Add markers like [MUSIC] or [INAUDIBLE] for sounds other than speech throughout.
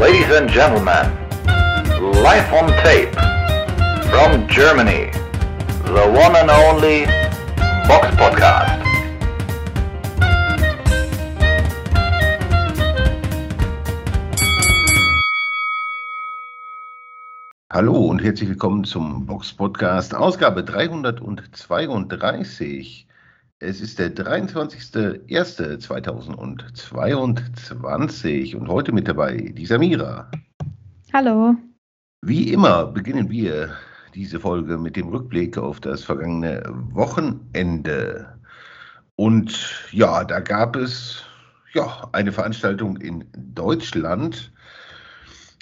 Ladies and gentlemen, live on tape from Germany, the one and only Box Podcast. Hallo und herzlich willkommen zum Box Podcast, Ausgabe 332. Es ist der 23.01.2022 und heute mit dabei die Samira. Hallo. Wie immer beginnen wir diese Folge mit dem Rückblick auf das vergangene Wochenende. Und ja, da gab es ja eine Veranstaltung in Deutschland,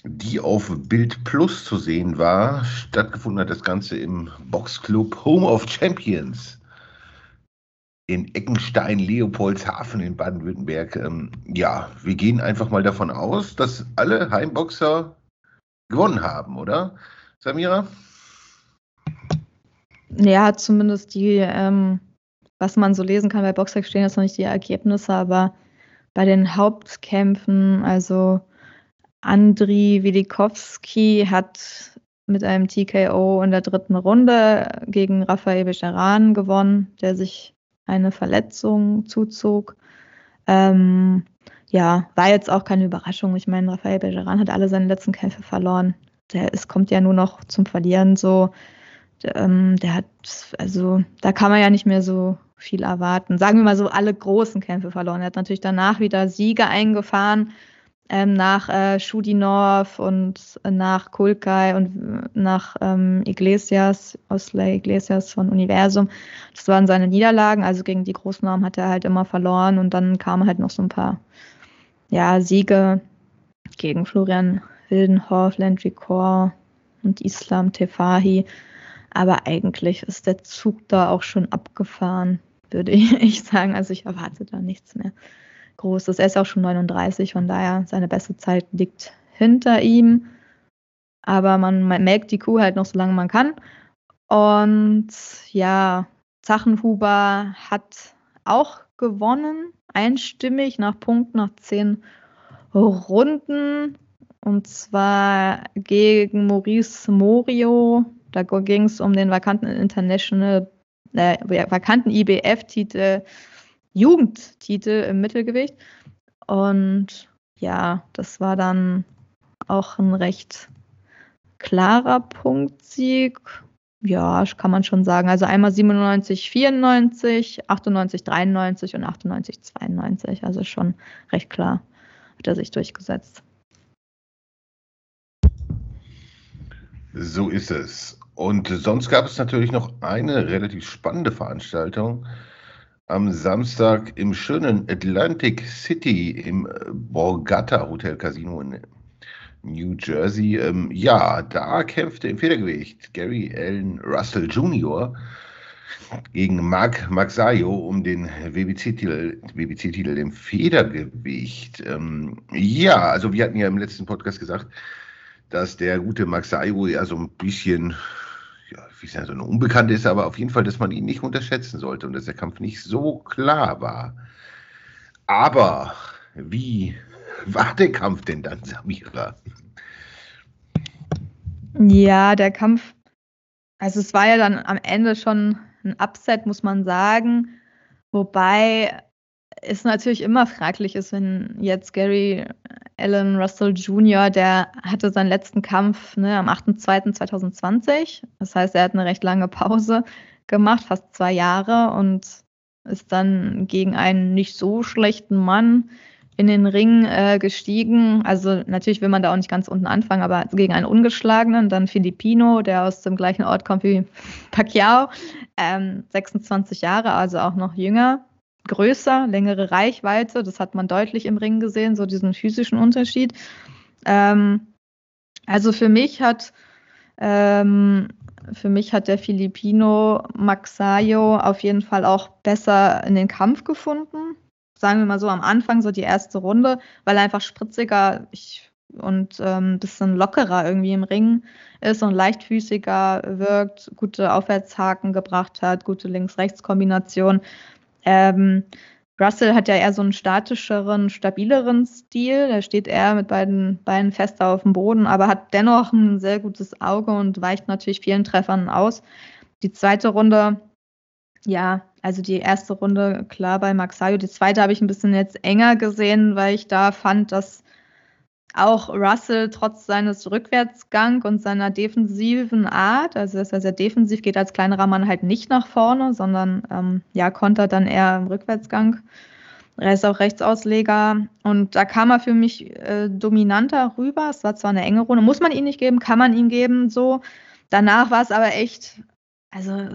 die auf Bild Plus zu sehen war. Stattgefunden hat das Ganze im Boxclub Home of Champions in Eckenstein, Leopoldshafen in Baden-Württemberg. Ähm, ja, wir gehen einfach mal davon aus, dass alle Heimboxer gewonnen haben, oder? Samira? Ja, zumindest die, ähm, was man so lesen kann bei Boxrec stehen jetzt noch nicht die Ergebnisse, aber bei den Hauptkämpfen, also Andri Wilikowski hat mit einem TKO in der dritten Runde gegen Rafael Becheran gewonnen, der sich eine Verletzung zuzog. Ähm, ja, war jetzt auch keine Überraschung. Ich meine, Rafael Bergeran hat alle seine letzten Kämpfe verloren. Der es kommt ja nur noch zum Verlieren so. Der, ähm, der hat, also da kann man ja nicht mehr so viel erwarten. Sagen wir mal so, alle großen Kämpfe verloren. Er hat natürlich danach wieder Siege eingefahren ähm, nach äh, Schudinov und äh, nach Kulkai und äh, nach ähm, Iglesias, Osley Iglesias von Universum. Das waren seine Niederlagen, also gegen die großen Namen hat er halt immer verloren und dann kamen halt noch so ein paar ja, Siege gegen Florian Wildenhoff, Landry Core und Islam Tefahi. Aber eigentlich ist der Zug da auch schon abgefahren, würde [LAUGHS] ich sagen. Also ich erwarte da nichts mehr groß ist. Er ist auch schon 39, von daher seine beste Zeit liegt hinter ihm. Aber man, man melkt die Kuh halt noch so lange man kann. Und ja, Zachenhuber hat auch gewonnen, einstimmig nach Punkten nach zehn Runden. Und zwar gegen Maurice Morio. Da ging es um den vakanten International, äh, vakanten IBF-Titel Jugendtitel im Mittelgewicht. Und ja, das war dann auch ein recht klarer Punktsieg. Ja, kann man schon sagen. Also einmal 97, 94, 98, 93 und 98, 92. Also schon recht klar hat er sich durchgesetzt. So ist es. Und sonst gab es natürlich noch eine relativ spannende Veranstaltung am Samstag im schönen Atlantic City im äh, Borgata Hotel Casino in New Jersey. Ähm, ja, da kämpfte im Federgewicht Gary Allen Russell Jr. gegen Mark Maxayo um den WBC-Titel WBC im Federgewicht. Ähm, ja, also wir hatten ja im letzten Podcast gesagt, dass der gute Maxayo ja so ein bisschen ja, wie gesagt, so eine Unbekannte ist, aber auf jeden Fall, dass man ihn nicht unterschätzen sollte und dass der Kampf nicht so klar war. Aber wie war der Kampf denn dann, Samira? Ja, der Kampf, also es war ja dann am Ende schon ein Upset, muss man sagen. Wobei es natürlich immer fraglich ist, wenn jetzt Gary Allen Russell Jr., der hatte seinen letzten Kampf ne, am 8.2.2020. Das heißt, er hat eine recht lange Pause gemacht, fast zwei Jahre, und ist dann gegen einen nicht so schlechten Mann in den Ring äh, gestiegen. Also natürlich will man da auch nicht ganz unten anfangen, aber gegen einen ungeschlagenen, dann Filipino, der aus dem gleichen Ort kommt wie [LAUGHS] Pacquiao, ähm, 26 Jahre, also auch noch jünger größer, längere Reichweite. Das hat man deutlich im Ring gesehen, so diesen physischen Unterschied. Ähm, also für mich hat ähm, für mich hat der Filipino Maxayo auf jeden Fall auch besser in den Kampf gefunden. Sagen wir mal so am Anfang, so die erste Runde, weil er einfach spritziger ich, und ein ähm, bisschen lockerer irgendwie im Ring ist und leichtfüßiger wirkt, gute Aufwärtshaken gebracht hat, gute Links-Rechts-Kombination. Ähm, Russell hat ja eher so einen statischeren, stabileren Stil. Er steht eher mit beiden Beinen fester auf dem Boden, aber hat dennoch ein sehr gutes Auge und weicht natürlich vielen Treffern aus. Die zweite Runde, ja, also die erste Runde klar bei Maxayo. Die zweite habe ich ein bisschen jetzt enger gesehen, weil ich da fand, dass auch Russell trotz seines Rückwärtsgang und seiner defensiven Art, also dass er sehr defensiv geht als kleinerer Mann halt nicht nach vorne, sondern ähm, ja, kontert dann eher im Rückwärtsgang. Er ist auch Rechtsausleger und da kam er für mich äh, dominanter rüber. Es war zwar eine enge Runde, muss man ihn nicht geben, kann man ihn geben, so. Danach war es aber echt, also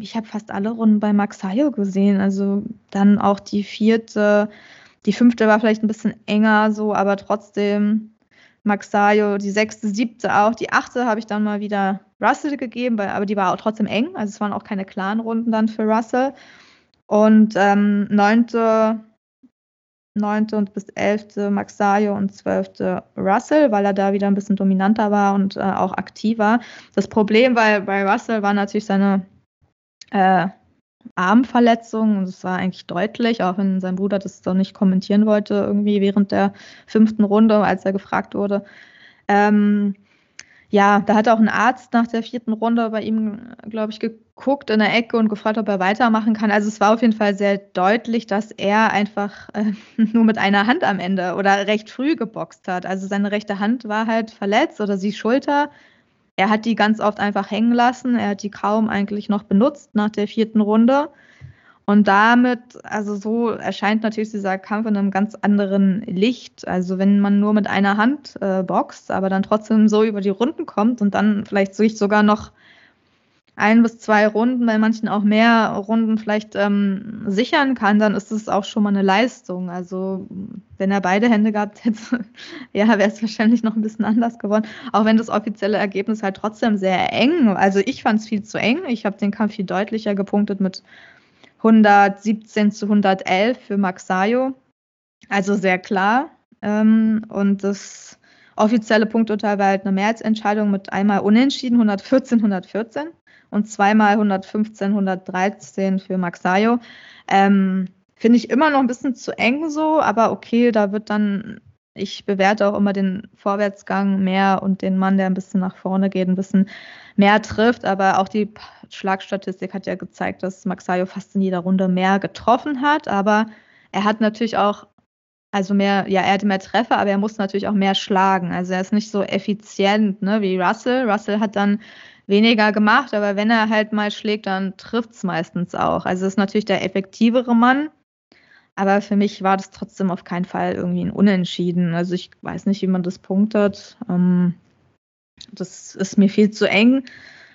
ich habe fast alle Runden bei Max Hayo gesehen, also dann auch die vierte, die fünfte war vielleicht ein bisschen enger so, aber trotzdem Maxayo, die sechste, siebte auch. Die achte habe ich dann mal wieder Russell gegeben, aber die war auch trotzdem eng. Also es waren auch keine klaren Runden dann für Russell. Und ähm, neunte, neunte und bis elfte Maxayo und zwölfte Russell, weil er da wieder ein bisschen dominanter war und äh, auch aktiver. Das Problem bei, bei Russell war natürlich seine äh, Armverletzung und es war eigentlich deutlich, auch wenn sein Bruder das doch nicht kommentieren wollte, irgendwie während der fünften Runde, als er gefragt wurde. Ähm, ja, da hat auch ein Arzt nach der vierten Runde bei ihm, glaube ich, geguckt in der Ecke und gefragt, ob er weitermachen kann. Also es war auf jeden Fall sehr deutlich, dass er einfach äh, [LAUGHS] nur mit einer Hand am Ende oder recht früh geboxt hat. Also seine rechte Hand war halt verletzt oder die Schulter er hat die ganz oft einfach hängen lassen. Er hat die kaum eigentlich noch benutzt nach der vierten Runde. Und damit, also so erscheint natürlich dieser Kampf in einem ganz anderen Licht. Also wenn man nur mit einer Hand äh, boxt, aber dann trotzdem so über die Runden kommt und dann vielleicht sich sogar noch ein bis zwei Runden, bei manchen auch mehr Runden vielleicht ähm, sichern kann, dann ist es auch schon mal eine Leistung. Also wenn er beide Hände gehabt hätte, [LAUGHS] ja, wäre es wahrscheinlich noch ein bisschen anders geworden. Auch wenn das offizielle Ergebnis halt trotzdem sehr eng. Also ich fand es viel zu eng. Ich habe den Kampf viel deutlicher gepunktet mit 117 zu 111 für Max Sayo. Also sehr klar. Ähm, und das offizielle Punkturteil war halt eine Mehrheitsentscheidung mit einmal Unentschieden, 114, 114 und zweimal 115, 113 für Maxayo. Ähm, Finde ich immer noch ein bisschen zu eng so, aber okay, da wird dann, ich bewerte auch immer den Vorwärtsgang mehr und den Mann, der ein bisschen nach vorne geht, ein bisschen mehr trifft. Aber auch die Schlagstatistik hat ja gezeigt, dass Maxayo fast in jeder Runde mehr getroffen hat. Aber er hat natürlich auch, also mehr, ja, er hatte mehr Treffer, aber er muss natürlich auch mehr schlagen. Also er ist nicht so effizient ne, wie Russell. Russell hat dann weniger gemacht, aber wenn er halt mal schlägt, dann trifft es meistens auch. Also ist natürlich der effektivere Mann, aber für mich war das trotzdem auf keinen Fall irgendwie ein Unentschieden. Also ich weiß nicht, wie man das punktet. Ähm, das ist mir viel zu eng.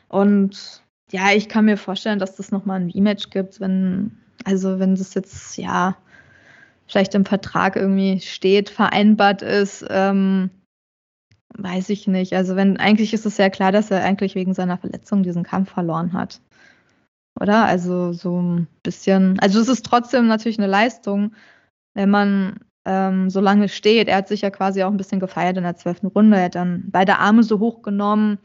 Und ja, ich kann mir vorstellen, dass das nochmal ein Rematch gibt, wenn, also wenn das jetzt, ja, vielleicht im Vertrag irgendwie steht, vereinbart ist, ähm, Weiß ich nicht. Also wenn eigentlich ist es ja klar, dass er eigentlich wegen seiner Verletzung diesen Kampf verloren hat. Oder? Also so ein bisschen. Also es ist trotzdem natürlich eine Leistung, wenn man ähm, so lange steht. Er hat sich ja quasi auch ein bisschen gefeiert in der zwölften Runde. Er hat dann beide Arme so hoch genommen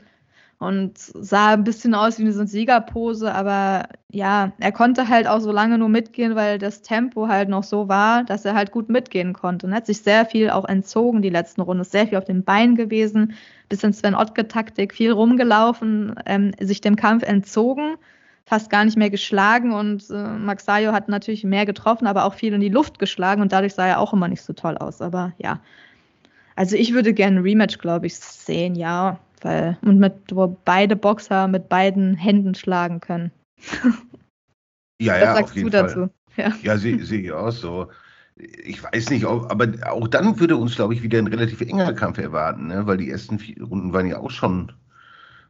und sah ein bisschen aus wie eine Siegerpose, aber ja, er konnte halt auch so lange nur mitgehen, weil das Tempo halt noch so war, dass er halt gut mitgehen konnte. Und er hat sich sehr viel auch entzogen die letzten Runden, ist sehr viel auf den Beinen gewesen, bisschen Sven Ottke-Taktik, viel rumgelaufen, ähm, sich dem Kampf entzogen, fast gar nicht mehr geschlagen und äh, Maxayo hat natürlich mehr getroffen, aber auch viel in die Luft geschlagen und dadurch sah er auch immer nicht so toll aus. Aber ja, also ich würde gerne ein Rematch, glaube ich, sehen, ja. Weil, und mit, wo beide Boxer mit beiden Händen schlagen können. ja, ja, Was sagst du dazu? Ja, ja sehe seh ich auch so. Ich weiß nicht, aber auch dann würde uns, glaube ich, wieder ein relativ enger Kampf erwarten, ne? weil die ersten vier Runden waren ja auch schon,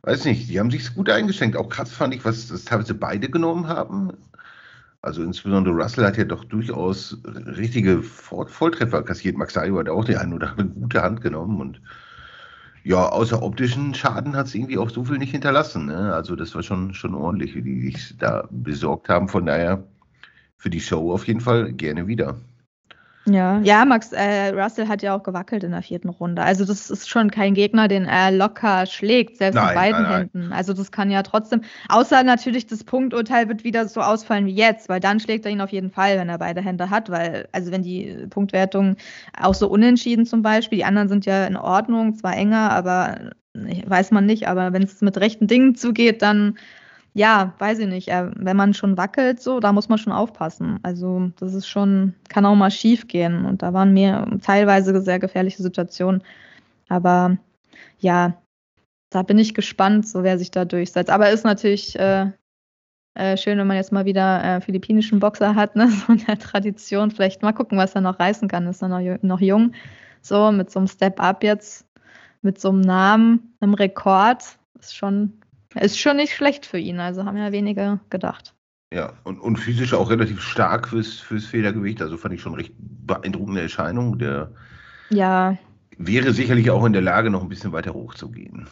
weiß nicht, die haben sich gut eingeschränkt. Auch krass fand ich, was das teilweise beide genommen haben. Also insbesondere Russell hat ja doch durchaus richtige Volltreffer kassiert. Max Ayo hat auch die eine oder andere gute Hand genommen und ja, außer optischen Schaden hat es irgendwie auch so viel nicht hinterlassen. Ne? Also das war schon, schon ordentlich, wie die sich da besorgt haben. Von daher für die Show auf jeden Fall gerne wieder. Ja, ja, Max äh, Russell hat ja auch gewackelt in der vierten Runde. Also das ist schon kein Gegner, den er locker schlägt, selbst Nein, mit beiden nein, nein. Händen. Also das kann ja trotzdem, außer natürlich das Punkturteil wird wieder so ausfallen wie jetzt, weil dann schlägt er ihn auf jeden Fall, wenn er beide Hände hat, weil, also wenn die Punktwertung auch so unentschieden zum Beispiel, die anderen sind ja in Ordnung, zwar enger, aber weiß man nicht, aber wenn es mit rechten Dingen zugeht, dann ja, weiß ich nicht. Äh, wenn man schon wackelt, so, da muss man schon aufpassen. Also, das ist schon, kann auch mal schief gehen. Und da waren mir teilweise sehr gefährliche Situationen. Aber ja, da bin ich gespannt, so wer sich da durchsetzt. Aber ist natürlich äh, äh, schön, wenn man jetzt mal wieder äh, philippinischen Boxer hat, ne? [LAUGHS] so in der Tradition. Vielleicht mal gucken, was er noch reißen kann. Ist er noch, noch jung. So, mit so einem Step-Up jetzt, mit so einem Namen, einem Rekord. Ist schon, ist schon nicht schlecht für ihn. Also haben ja wenige gedacht. Ja, und, und physisch auch relativ stark fürs, fürs Federgewicht. Also fand ich schon recht beeindruckende Erscheinung. Der Ja, wäre sicherlich auch in der Lage, noch ein bisschen weiter hochzugehen.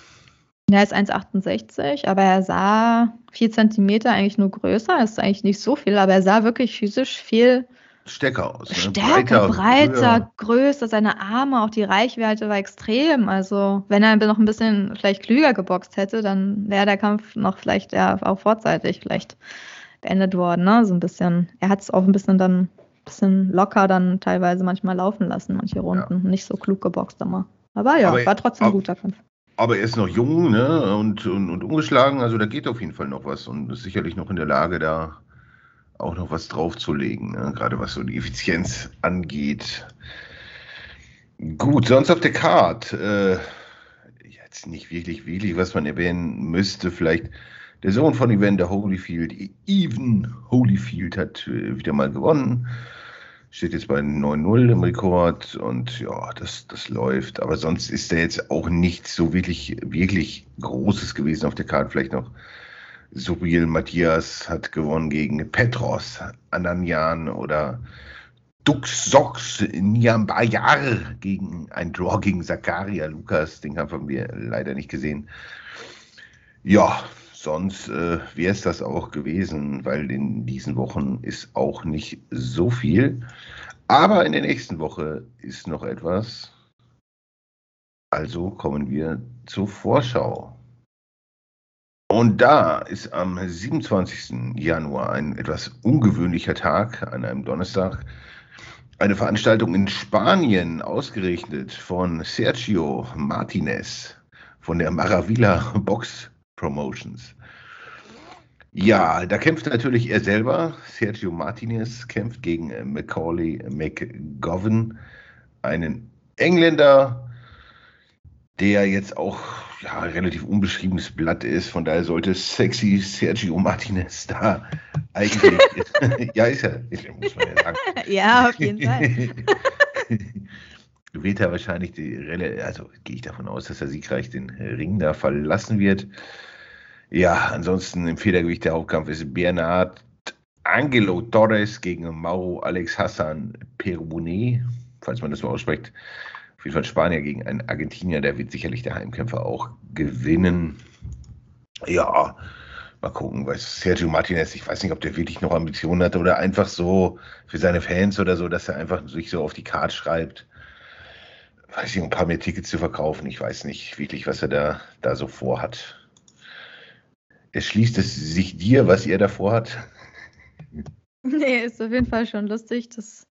er ist 1,68, aber er sah 4 Zentimeter eigentlich nur größer. Ist eigentlich nicht so viel, aber er sah wirklich physisch viel Stärker aus. Ne? stärker, breiter, höher. größer. Seine Arme, auch die Reichweite war extrem. Also, wenn er noch ein bisschen vielleicht klüger geboxt hätte, dann wäre der Kampf noch vielleicht ja auch vorzeitig vielleicht beendet worden. Ne? So ein bisschen. Er hat es auch ein bisschen dann ein bisschen locker dann teilweise manchmal laufen lassen, manche Runden. Nicht so klug geboxt immer. Aber ja, Aber- war trotzdem ein guter Kampf. Aber er ist noch jung ne? und, und, und ungeschlagen. Also da geht auf jeden Fall noch was und ist sicherlich noch in der Lage, da auch noch was draufzulegen. Ne? Gerade was so die Effizienz angeht. Gut, sonst auf der Card. Äh, jetzt nicht wirklich, wirklich, was man erwähnen müsste. Vielleicht der Sohn von Evander Holyfield, Even Holyfield, hat äh, wieder mal gewonnen. Steht jetzt bei 9-0 im Rekord und ja, das, das läuft. Aber sonst ist da jetzt auch nichts so wirklich, wirklich Großes gewesen auf der Karte. Vielleicht noch Subil Matthias hat gewonnen gegen Petros Ananjan oder Duxox Niambayar gegen ein Draw gegen Zakaria Lukas. Den Kampf haben wir leider nicht gesehen. Ja, sonst äh, wäre es das auch gewesen, weil in diesen Wochen ist auch nicht so viel. Aber in der nächsten Woche ist noch etwas. Also kommen wir zur Vorschau. Und da ist am 27. Januar ein etwas ungewöhnlicher Tag, an einem Donnerstag, eine Veranstaltung in Spanien, ausgerichtet von Sergio Martinez von der Maravilla Box Promotions. Ja, da kämpft natürlich er selber. Sergio Martinez kämpft gegen Macaulay McGovern, einen Engländer, der jetzt auch ja, relativ unbeschriebenes Blatt ist. Von daher sollte sexy Sergio Martinez da eigentlich. [LAUGHS] ja, ist er, er, muss man ja sagen. [LAUGHS] Ja, auf jeden Fall. [LAUGHS] wird er wahrscheinlich die Relle, also gehe ich davon aus, dass er siegreich den Ring da verlassen wird. Ja, ansonsten im Federgewicht der Hauptkampf ist Bernard Angelo Torres gegen Mauro Alex Hassan Perbonet, falls man das so ausspricht. Auf jeden Fall Spanier gegen einen Argentinier, der wird sicherlich der Heimkämpfer auch gewinnen. Ja, mal gucken, was Sergio Martinez, ich weiß nicht, ob der wirklich noch Ambitionen hat oder einfach so für seine Fans oder so, dass er einfach sich so auf die Karte schreibt weiß ich, ein paar mehr Tickets zu verkaufen. Ich weiß nicht wirklich, was er da, da so vorhat. Erschließt es sich dir, was er da vorhat? [LAUGHS] Nee, ist auf jeden Fall schon lustig, dass,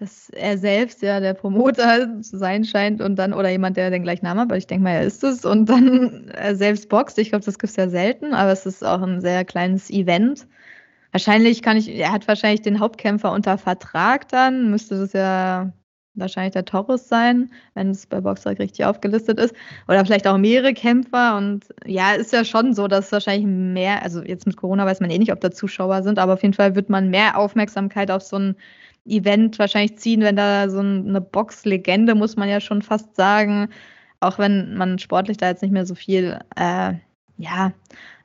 dass er selbst ja der Promoter zu sein scheint und dann, oder jemand, der den gleichen Namen hat, aber ich denke mal, er ist es, und dann [LAUGHS] er selbst boxt. Ich glaube, das gibt es ja selten, aber es ist auch ein sehr kleines Event. Wahrscheinlich kann ich, er hat wahrscheinlich den Hauptkämpfer unter Vertrag dann, müsste das ja wahrscheinlich der Torres sein, wenn es bei Boxrec richtig aufgelistet ist. Oder vielleicht auch mehrere Kämpfer. Und ja, ist ja schon so, dass wahrscheinlich mehr, also jetzt mit Corona weiß man eh nicht, ob da Zuschauer sind, aber auf jeden Fall wird man mehr Aufmerksamkeit auf so ein Event wahrscheinlich ziehen, wenn da so eine Boxlegende, muss man ja schon fast sagen, auch wenn man sportlich da jetzt nicht mehr so viel äh, ja,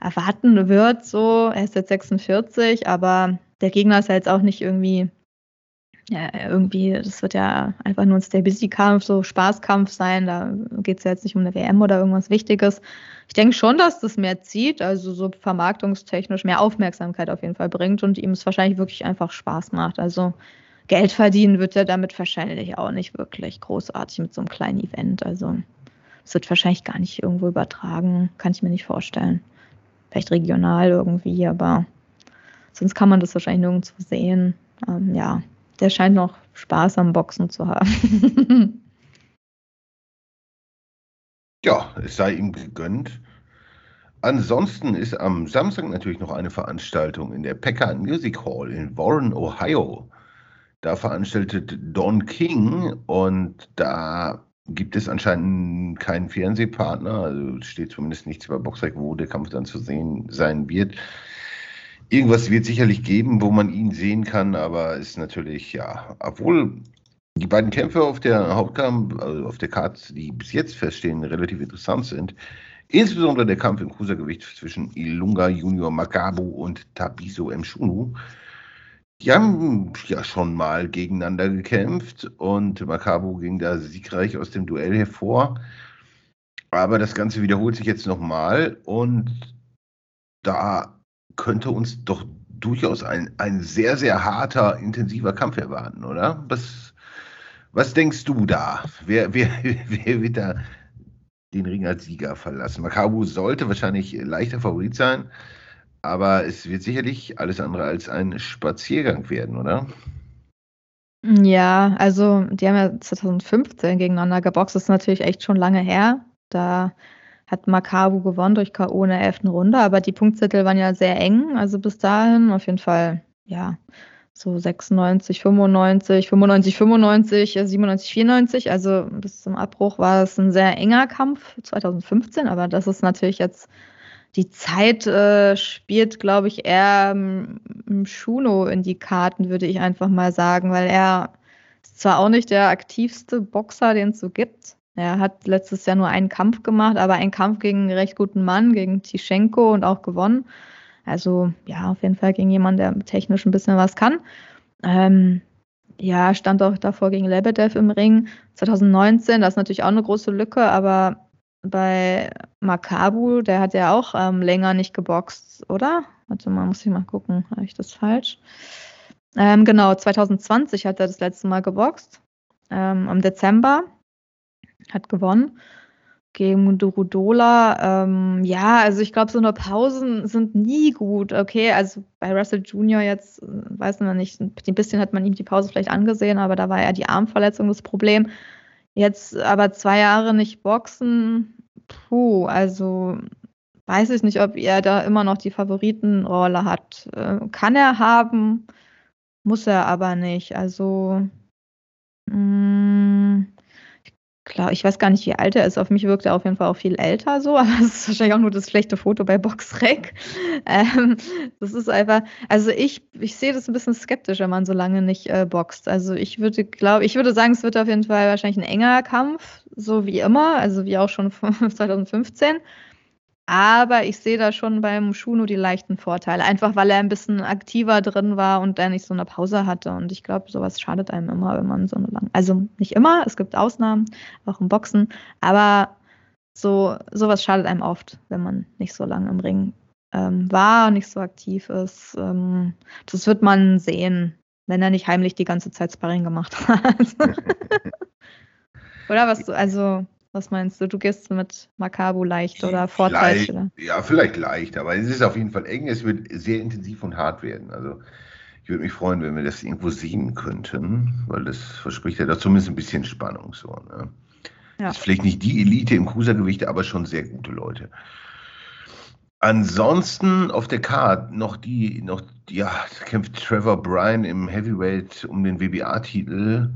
erwarten wird, so, er ist jetzt 46, aber der Gegner ist ja jetzt auch nicht irgendwie ja, irgendwie, das wird ja einfach nur ein Stability-Kampf, so Spaßkampf sein. Da geht es ja jetzt nicht um eine WM oder irgendwas Wichtiges. Ich denke schon, dass das mehr zieht, also so vermarktungstechnisch mehr Aufmerksamkeit auf jeden Fall bringt und ihm es wahrscheinlich wirklich einfach Spaß macht. Also Geld verdienen wird er damit wahrscheinlich auch nicht wirklich großartig mit so einem kleinen Event. Also es wird wahrscheinlich gar nicht irgendwo übertragen, kann ich mir nicht vorstellen. Vielleicht regional irgendwie, aber sonst kann man das wahrscheinlich nirgendwo sehen. Ähm, ja, der scheint noch Spaß am Boxen zu haben. [LAUGHS] ja, es sei ihm gegönnt. Ansonsten ist am Samstag natürlich noch eine Veranstaltung in der Packard Music Hall in Warren, Ohio. Da veranstaltet Don King und da gibt es anscheinend keinen Fernsehpartner. Also steht zumindest nichts über Boxrec, wo der Kampf dann zu sehen sein wird. Irgendwas wird sicherlich geben, wo man ihn sehen kann, aber ist natürlich, ja, obwohl die beiden Kämpfe auf der Hauptkampf, also auf der Karte, die bis jetzt feststehen, relativ interessant sind. Insbesondere der Kampf im Cruisergewicht zwischen Ilunga Junior Makabu und Tabiso Mshunu. Die haben ja schon mal gegeneinander gekämpft und Makabu ging da siegreich aus dem Duell hervor. Aber das Ganze wiederholt sich jetzt nochmal und da könnte uns doch durchaus ein, ein sehr, sehr harter, intensiver Kampf erwarten, oder? Was, was denkst du da? Wer, wer, [LAUGHS] wer wird da den Ring als Sieger verlassen? Makabu sollte wahrscheinlich leichter Favorit sein, aber es wird sicherlich alles andere als ein Spaziergang werden, oder? Ja, also die haben ja 2015 gegeneinander geboxt. Das ist natürlich echt schon lange her. Da hat Makabu gewonnen durch K.O. in der elften Runde, aber die Punktzettel waren ja sehr eng. Also bis dahin auf jeden Fall, ja, so 96, 95, 95, 95, 97, 94. Also bis zum Abbruch war es ein sehr enger Kampf 2015, aber das ist natürlich jetzt die Zeit äh, spielt, glaube ich, eher im Schuno in die Karten, würde ich einfach mal sagen, weil er ist zwar auch nicht der aktivste Boxer, den es so gibt. Er hat letztes Jahr nur einen Kampf gemacht, aber einen Kampf gegen einen recht guten Mann, gegen Tischenko und auch gewonnen. Also ja, auf jeden Fall gegen jemanden, der technisch ein bisschen was kann. Ähm, ja, stand auch davor gegen Lebedev im Ring 2019. Das ist natürlich auch eine große Lücke, aber bei Makabu, der hat ja auch ähm, länger nicht geboxt, oder? Warte mal, muss ich mal gucken. Habe ich das falsch? Ähm, genau, 2020 hat er das letzte Mal geboxt. Ähm, Im Dezember. Hat gewonnen gegen Durudola. Ähm, ja, also ich glaube, so eine Pausen sind nie gut. Okay, also bei Russell Junior jetzt, äh, weiß man nicht, ein bisschen hat man ihm die Pause vielleicht angesehen, aber da war ja die Armverletzung das Problem. Jetzt aber zwei Jahre nicht boxen, puh, also weiß ich nicht, ob er da immer noch die Favoritenrolle hat. Äh, kann er haben, muss er aber nicht. Also mh, klar, ich weiß gar nicht, wie alt er ist. Auf mich wirkt er auf jeden Fall auch viel älter so, [LAUGHS] aber das ist wahrscheinlich auch nur das schlechte Foto bei Boxrec. [LAUGHS] Ähm, das ist einfach, also ich, ich sehe das ein bisschen skeptisch, wenn man so lange nicht äh, boxt. Also ich würde glaube, ich würde sagen, es wird auf jeden Fall wahrscheinlich ein enger Kampf, so wie immer, also wie auch schon [LAUGHS] 2015. Aber ich sehe da schon beim Schuno die leichten Vorteile. Einfach weil er ein bisschen aktiver drin war und er nicht so eine Pause hatte. Und ich glaube, sowas schadet einem immer, wenn man so eine lange. Also nicht immer, es gibt Ausnahmen, auch im Boxen. Aber so sowas schadet einem oft, wenn man nicht so lange im Ring ähm, war, nicht so aktiv ist. Ähm, das wird man sehen, wenn er nicht heimlich die ganze Zeit Sparring gemacht hat. [LAUGHS] Oder was du, also was meinst du? Du gehst mit Makabu leicht oder Vorteil? Oder? Ja, vielleicht leicht, aber es ist auf jeden Fall eng. Es wird sehr intensiv und hart werden. Also ich würde mich freuen, wenn wir das irgendwo sehen könnten, weil das verspricht ja da zumindest ein bisschen Spannung. So, ne? ja. Ist vielleicht nicht die Elite im Cruisergewicht, aber schon sehr gute Leute. Ansonsten auf der Card noch die, noch, ja, kämpft Trevor Bryan im Heavyweight um den WBA-Titel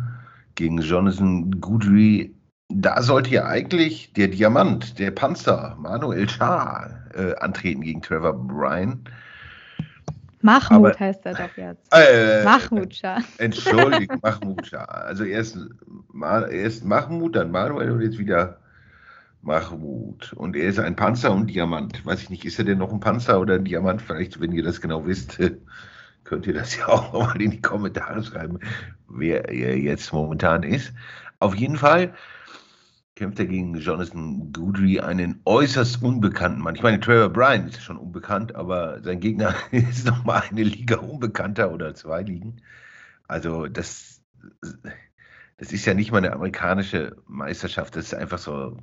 gegen Jonathan Goodry da sollte ja eigentlich der Diamant, der Panzer, Manuel Schah, äh, antreten gegen Trevor Bryan. Mahmoud Aber, heißt er doch jetzt. Äh, Mahmoud Schah. Entschuldigt, [LAUGHS] Mahmoud Schah. Also erst, erst Mahmoud, dann Manuel und jetzt wieder Mahmoud. Und er ist ein Panzer und Diamant. Weiß ich nicht, ist er denn noch ein Panzer oder ein Diamant? Vielleicht, wenn ihr das genau wisst, [LAUGHS] könnt ihr das ja auch mal in die Kommentare schreiben, wer er jetzt momentan ist. Auf jeden Fall kämpft er gegen Jonathan Goodry, einen äußerst unbekannten Mann. Ich meine, Trevor Bryan ist schon unbekannt, aber sein Gegner [LAUGHS] ist nochmal eine Liga unbekannter oder zwei Ligen. Also das, das ist ja nicht mal eine amerikanische Meisterschaft, das ist einfach so,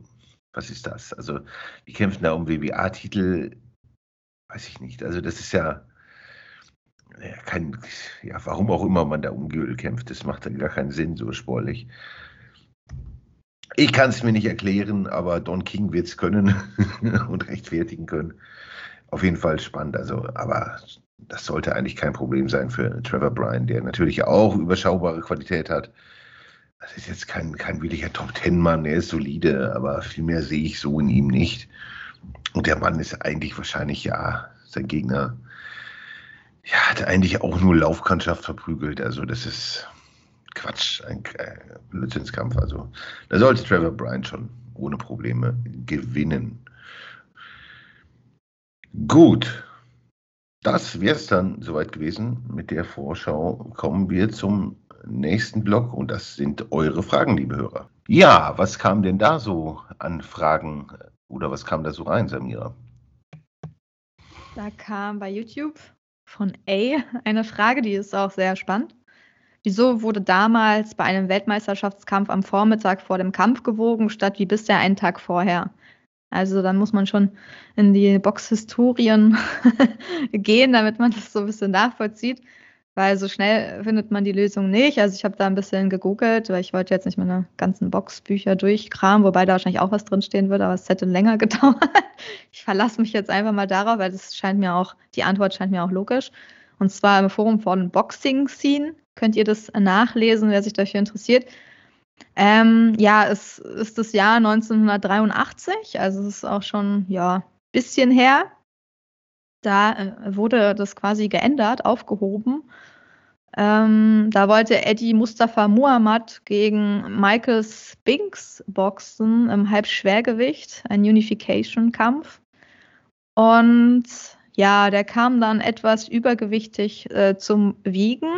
was ist das? Also die kämpfen da um WBA-Titel, weiß ich nicht. Also das ist ja, kein, ja, warum auch immer man da um Gürtel kämpft, das macht dann gar keinen Sinn, so sportlich. Ich kann es mir nicht erklären, aber Don King wird es können [LAUGHS] und rechtfertigen können. Auf jeden Fall spannend. Also, aber das sollte eigentlich kein Problem sein für Trevor Bryan, der natürlich auch überschaubare Qualität hat. Das ist jetzt kein, kein wirklicher Top-Ten-Mann, er ist solide, aber viel mehr sehe ich so in ihm nicht. Und der Mann ist eigentlich wahrscheinlich, ja, sein Gegner, ja, hat eigentlich auch nur Laufkantschaft verprügelt. Also das ist Quatsch, ein äh, Blödsinnskampf. Also da sollte Trevor Bryan schon ohne Probleme gewinnen. Gut, das wäre es dann soweit gewesen. Mit der Vorschau kommen wir zum nächsten Block und das sind eure Fragen, liebe Hörer. Ja, was kam denn da so an Fragen oder was kam da so rein, Samira? Da kam bei YouTube von A eine Frage, die ist auch sehr spannend. Wieso wurde damals bei einem Weltmeisterschaftskampf am Vormittag vor dem Kampf gewogen, statt wie bisher einen Tag vorher? Also da muss man schon in die Boxhistorien [LAUGHS] gehen, damit man das so ein bisschen nachvollzieht, weil so schnell findet man die Lösung nicht. Also ich habe da ein bisschen gegoogelt, weil ich wollte jetzt nicht meine ganzen Boxbücher durchkramen, wobei da wahrscheinlich auch was drinstehen würde, aber es hätte länger [LAUGHS] gedauert. Ich verlasse mich jetzt einfach mal darauf, weil das scheint mir auch, die Antwort scheint mir auch logisch. Und zwar im Forum von Boxing Scene könnt ihr das nachlesen, wer sich dafür interessiert. Ähm, ja, es ist das Jahr 1983, also es ist auch schon ja bisschen her. Da äh, wurde das quasi geändert, aufgehoben. Ähm, da wollte Eddie Mustafa Muhammad gegen Michael Spinks boxen im Halbschwergewicht, ein Unification-Kampf. Und ja, der kam dann etwas übergewichtig äh, zum Wiegen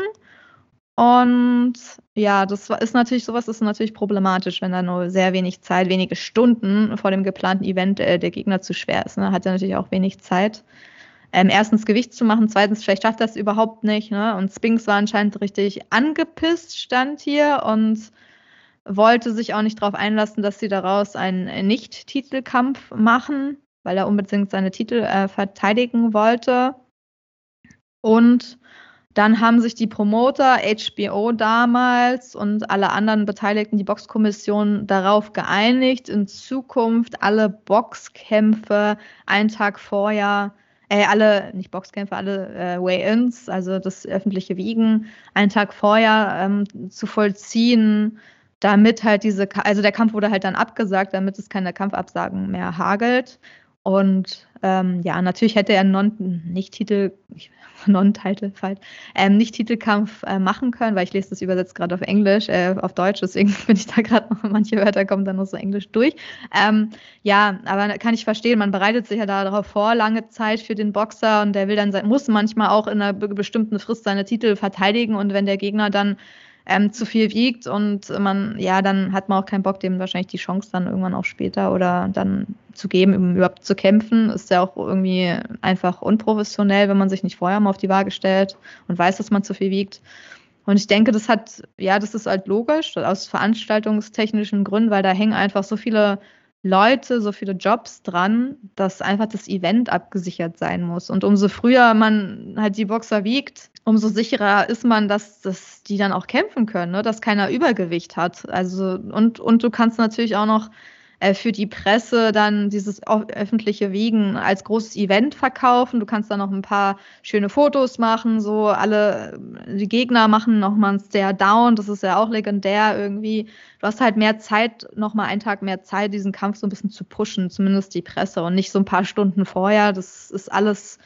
und ja, das ist natürlich, sowas ist natürlich problematisch, wenn da nur sehr wenig Zeit, wenige Stunden vor dem geplanten Event äh, der Gegner zu schwer ist. Ne? Hat er natürlich auch wenig Zeit. Ähm, erstens Gewicht zu machen, zweitens vielleicht schafft das überhaupt nicht. Ne? Und Spinks war anscheinend richtig angepisst, stand hier und wollte sich auch nicht darauf einlassen, dass sie daraus einen Nicht-Titelkampf machen, weil er unbedingt seine Titel äh, verteidigen wollte. Und dann haben sich die Promoter, HBO damals und alle anderen Beteiligten, die Boxkommission, darauf geeinigt, in Zukunft alle Boxkämpfe einen Tag vorher, äh, alle, nicht Boxkämpfe, alle äh, Weigh-ins, also das öffentliche Wiegen, einen Tag vorher ähm, zu vollziehen, damit halt diese, also der Kampf wurde halt dann abgesagt, damit es keine Kampfabsagen mehr hagelt. Und ähm, ja, natürlich hätte er non, nicht Titel, [LAUGHS] Non-Title-Fight, ähm, nicht Titelkampf äh, machen können, weil ich lese das übersetzt gerade auf Englisch, äh, auf Deutsch, deswegen [LAUGHS] bin ich da gerade noch, manche Wörter kommen dann noch so Englisch durch. Ähm, ja, aber kann ich verstehen, man bereitet sich ja darauf vor, lange Zeit für den Boxer und der will dann, muss manchmal auch in einer bestimmten Frist seine Titel verteidigen und wenn der Gegner dann ähm, zu viel wiegt und man, ja, dann hat man auch keinen Bock, dem wahrscheinlich die Chance dann irgendwann auch später oder dann zu geben, um überhaupt zu kämpfen. Ist ja auch irgendwie einfach unprofessionell, wenn man sich nicht vorher mal auf die Waage stellt und weiß, dass man zu viel wiegt. Und ich denke, das hat, ja, das ist halt logisch, aus veranstaltungstechnischen Gründen, weil da hängen einfach so viele Leute, so viele Jobs dran, dass einfach das Event abgesichert sein muss. Und umso früher man halt die Boxer wiegt, umso sicherer ist man, dass, dass die dann auch kämpfen können, ne? dass keiner Übergewicht hat. Also, und, und du kannst natürlich auch noch äh, für die Presse dann dieses öffentliche Wiegen als großes Event verkaufen. Du kannst dann noch ein paar schöne Fotos machen, so alle die Gegner machen nochmal ein Stare Down, das ist ja auch legendär irgendwie. Du hast halt mehr Zeit, nochmal einen Tag mehr Zeit, diesen Kampf so ein bisschen zu pushen, zumindest die Presse und nicht so ein paar Stunden vorher. Das ist alles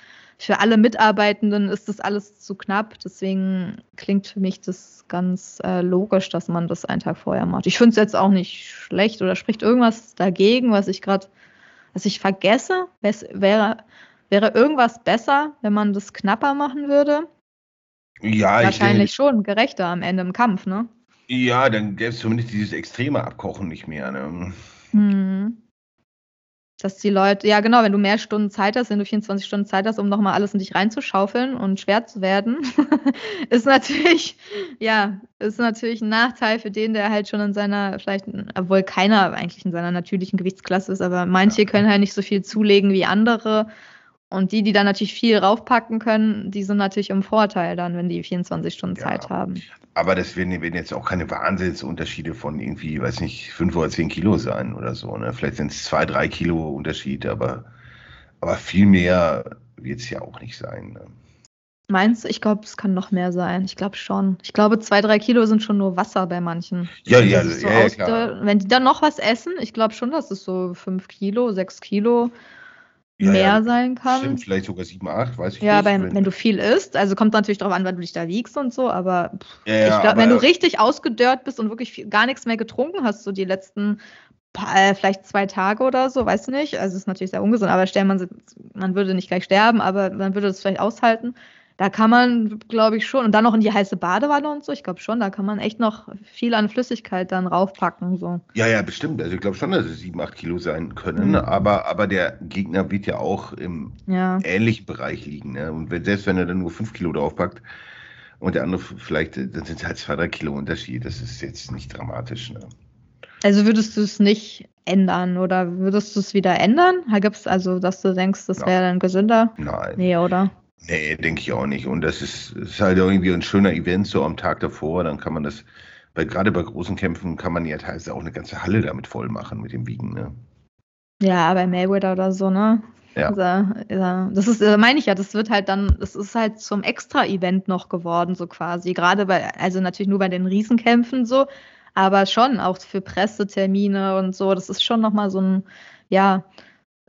für alle Mitarbeitenden ist das alles zu knapp. Deswegen klingt für mich das ganz äh, logisch, dass man das einen Tag vorher macht. Ich finde es jetzt auch nicht schlecht oder spricht irgendwas dagegen, was ich gerade, was ich vergesse. Es wäre, wäre irgendwas besser, wenn man das knapper machen würde? Ja, Wahrscheinlich ich, schon, gerechter am Ende im Kampf, ne? Ja, dann gäbe es zumindest dieses extreme Abkochen nicht mehr. Ne? Mhm. Dass die Leute, ja genau, wenn du mehr Stunden Zeit hast, wenn du 24 Stunden Zeit hast, um nochmal alles in dich reinzuschaufeln und schwer zu werden, [LAUGHS] ist natürlich, ja, ist natürlich ein Nachteil für den, der halt schon in seiner, vielleicht, obwohl keiner eigentlich in seiner natürlichen Gewichtsklasse ist, aber manche können halt nicht so viel zulegen wie andere. Und die, die dann natürlich viel raufpacken können, die sind natürlich im Vorteil dann, wenn die 24 Stunden ja, Zeit haben. Aber das werden, werden, jetzt auch keine Wahnsinnsunterschiede von irgendwie, weiß nicht, 5 oder 10 Kilo sein oder so. Ne? Vielleicht sind es 2, 3 Kilo Unterschied, aber, aber viel mehr wird es ja auch nicht sein. Ne? Meinst du? Ich glaube, es kann noch mehr sein. Ich glaube schon. Ich glaube, 2, 3 Kilo sind schon nur Wasser bei manchen. Ja, ja, so ja, ja klar. Wenn die dann noch was essen, ich glaube schon, dass es so 5 Kilo, 6 Kilo mehr ja, sein kann. Stimmt, vielleicht sogar 7, 8, weiß ich ja, nicht. Ja, wenn, wenn, du viel isst, also kommt natürlich darauf an, wann du dich da wiegst und so, aber ja, ich glaube, wenn du richtig ausgedörrt bist und wirklich viel, gar nichts mehr getrunken hast, so die letzten äh, vielleicht zwei Tage oder so, weißt du nicht, also ist natürlich sehr ungesund, aber stell man, man würde nicht gleich sterben, aber man würde es vielleicht aushalten. Da kann man, glaube ich, schon, und dann noch in die heiße Badewanne und so, ich glaube schon, da kann man echt noch viel an Flüssigkeit dann raufpacken. So. Ja, ja, bestimmt. Also ich glaube schon, dass es 7, 8 Kilo sein können, mhm. aber, aber der Gegner wird ja auch im ja. ähnlichen Bereich liegen. Ne? Und wenn, selbst wenn er dann nur 5 Kilo draufpackt und der andere vielleicht, dann sind es halt 2, 3 Kilo Unterschied. Das ist jetzt nicht dramatisch. Ne? Also würdest du es nicht ändern oder würdest du es wieder ändern? Gibt es also, dass du denkst, das wäre dann gesünder? Nein. Nee, oder? Nee, denke ich auch nicht. Und das ist, ist halt irgendwie ein schöner Event so am Tag davor. Dann kann man das, weil gerade bei großen Kämpfen kann man ja teilweise auch eine ganze Halle damit voll machen mit dem Wiegen. Ne? Ja, bei Mayweather oder so, ne? Ja. Also. Das ist, äh, meine ich ja, das wird halt dann, das ist halt zum Extra-Event noch geworden, so quasi. Gerade bei, also natürlich nur bei den Riesenkämpfen so, aber schon auch für Pressetermine und so. Das ist schon nochmal so ein, ja,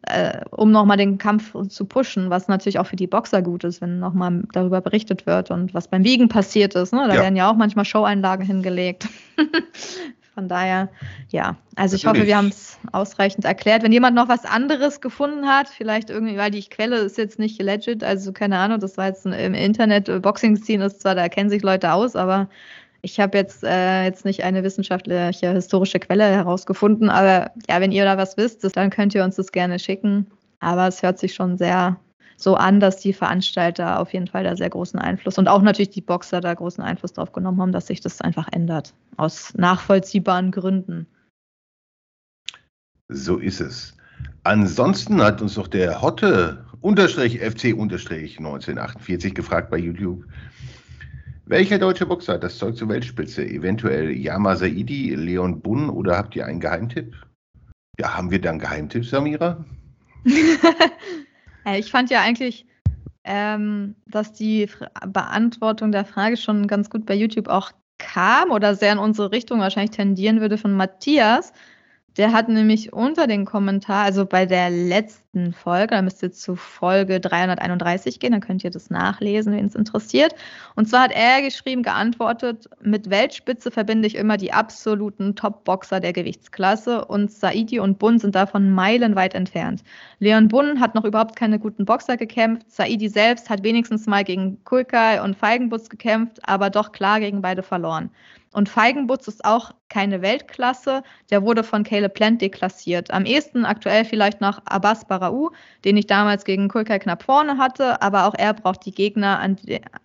äh, um nochmal den Kampf zu pushen, was natürlich auch für die Boxer gut ist, wenn nochmal darüber berichtet wird und was beim Wiegen passiert ist. Ne? Da ja. werden ja auch manchmal Show-Einlagen hingelegt. [LAUGHS] Von daher, ja. Also ich hoffe, wir haben es ausreichend erklärt. Wenn jemand noch was anderes gefunden hat, vielleicht irgendwie, weil die Quelle ist jetzt nicht legit, also keine Ahnung, das war jetzt im Internet, Boxing-Scene ist zwar, da kennen sich Leute aus, aber ich habe jetzt, äh, jetzt nicht eine wissenschaftliche historische Quelle herausgefunden, aber ja, wenn ihr da was wisst, dann könnt ihr uns das gerne schicken. Aber es hört sich schon sehr so an, dass die Veranstalter auf jeden Fall da sehr großen Einfluss und auch natürlich die Boxer da großen Einfluss drauf genommen haben, dass sich das einfach ändert. Aus nachvollziehbaren Gründen. So ist es. Ansonsten hat uns noch der Hotte unterstrich FC unterstrich 1948 gefragt bei YouTube, welcher deutsche Boxer hat das Zeug zur Weltspitze? Eventuell Yama Saidi, Leon Bunn oder habt ihr einen Geheimtipp? Ja, haben wir da einen Geheimtipp, Samira? [LAUGHS] ich fand ja eigentlich, ähm, dass die Beantwortung der Frage schon ganz gut bei YouTube auch kam oder sehr in unsere Richtung wahrscheinlich tendieren würde von Matthias. Der hat nämlich unter den Kommentar, also bei der letzten Folge, da müsst ihr zu Folge 331 gehen, dann könnt ihr das nachlesen, wenn es interessiert. Und zwar hat er geschrieben, geantwortet, mit Weltspitze verbinde ich immer die absoluten Top-Boxer der Gewichtsklasse und Saidi und Bund sind davon meilenweit entfernt. Leon Bunn hat noch überhaupt keine guten Boxer gekämpft. Saidi selbst hat wenigstens mal gegen Kulkai und Feigenbutz gekämpft, aber doch klar gegen beide verloren. Und Feigenbutz ist auch keine Weltklasse. Der wurde von Caleb Plant deklassiert. Am ehesten aktuell vielleicht noch Abbas Barau, den ich damals gegen Kulkai knapp vorne hatte. Aber auch er braucht die Gegner, an,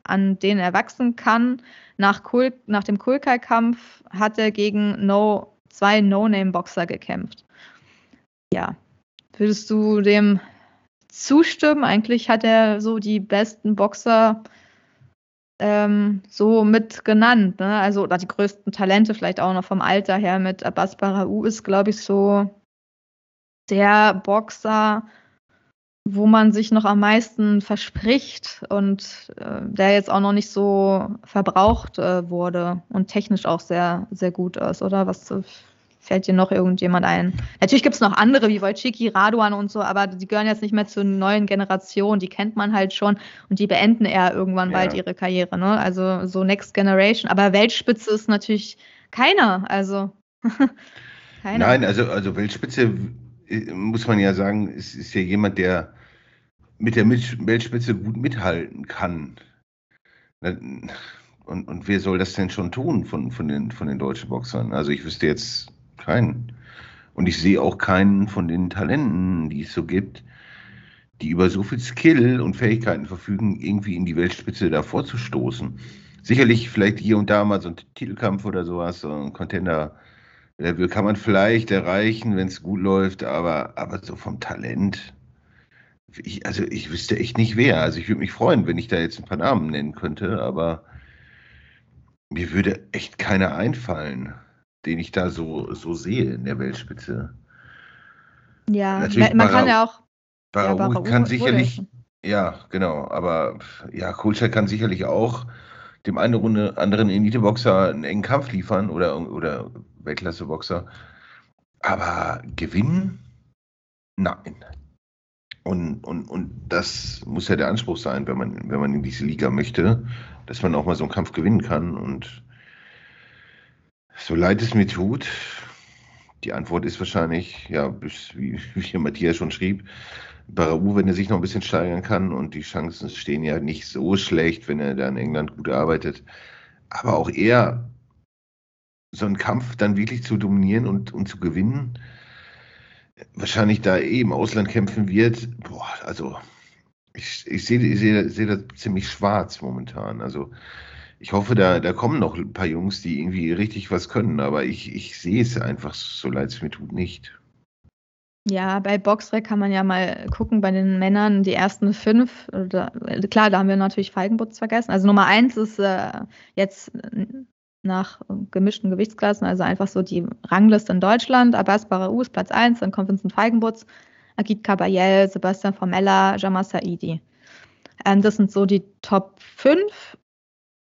an denen er wachsen kann. Nach, Kul nach dem Kulkai-Kampf hat er gegen no, zwei No-Name-Boxer gekämpft. Ja, würdest du dem zustimmen? Eigentlich hat er so die besten Boxer ähm, so mit genannt. Ne? Also, oder die größten Talente, vielleicht auch noch vom Alter her mit Abbas Barau ist, glaube ich, so der Boxer, wo man sich noch am meisten verspricht und äh, der jetzt auch noch nicht so verbraucht äh, wurde und technisch auch sehr, sehr gut ist, oder? Was Fällt dir noch irgendjemand ein? Natürlich gibt es noch andere wie Wojcicki, Raduan und so, aber die gehören jetzt nicht mehr zur neuen Generation. Die kennt man halt schon und die beenden eher irgendwann ja. bald ihre Karriere. Ne? Also so Next Generation. Aber Weltspitze ist natürlich keiner. Also [LAUGHS] keiner. Nein, also, also Weltspitze äh, muss man ja sagen, ist, ist ja jemand, der mit der Weltspitze gut mithalten kann. Und, und wer soll das denn schon tun von, von, den, von den deutschen Boxern? Also ich wüsste jetzt keinen. Und ich sehe auch keinen von den Talenten, die es so gibt, die über so viel Skill und Fähigkeiten verfügen, irgendwie in die Weltspitze da vorzustoßen. Sicherlich vielleicht hier und da mal so ein Titelkampf oder sowas, so ein Contender-Level kann man vielleicht erreichen, wenn es gut läuft, aber, aber so vom Talent, ich, also ich wüsste echt nicht wer. Also ich würde mich freuen, wenn ich da jetzt ein paar Namen nennen könnte, aber mir würde echt keiner einfallen, den ich da so, so sehe in der Weltspitze. Ja, Natürlich man kann ja auch. Barou, ja, Barou kann sicherlich. Ja, genau. Aber ja, Kulcher kann sicherlich auch dem einen oder anderen Elite-Boxer einen engen Kampf liefern oder, oder Weltklasse-Boxer. Aber gewinnen? Nein. Und, und, und das muss ja der Anspruch sein, wenn man, wenn man in diese Liga möchte, dass man auch mal so einen Kampf gewinnen kann. Und so leid es mir tut, die Antwort ist wahrscheinlich, ja, wie, wie Matthias schon schrieb, Barau, wenn er sich noch ein bisschen steigern kann und die Chancen stehen ja nicht so schlecht, wenn er da in England gut arbeitet. Aber auch er, so einen Kampf dann wirklich zu dominieren und, und zu gewinnen, wahrscheinlich da eh im Ausland kämpfen wird, boah, also ich, ich sehe ich seh, seh das ziemlich schwarz momentan. Also ich hoffe, da, da kommen noch ein paar Jungs, die irgendwie richtig was können, aber ich, ich sehe es einfach, so leid es mir tut, nicht. Ja, bei Boxrec kann man ja mal gucken, bei den Männern die ersten fünf. Oder, klar, da haben wir natürlich Feigenbutz vergessen. Also Nummer eins ist äh, jetzt nach gemischten Gewichtsklassen, also einfach so die Rangliste in Deutschland. Abbas Barau ist Platz 1, dann kommt Vincent Feigenbutz, Agit Kabayel, Sebastian Formella, Jamal Saidi. Ähm, das sind so die Top 5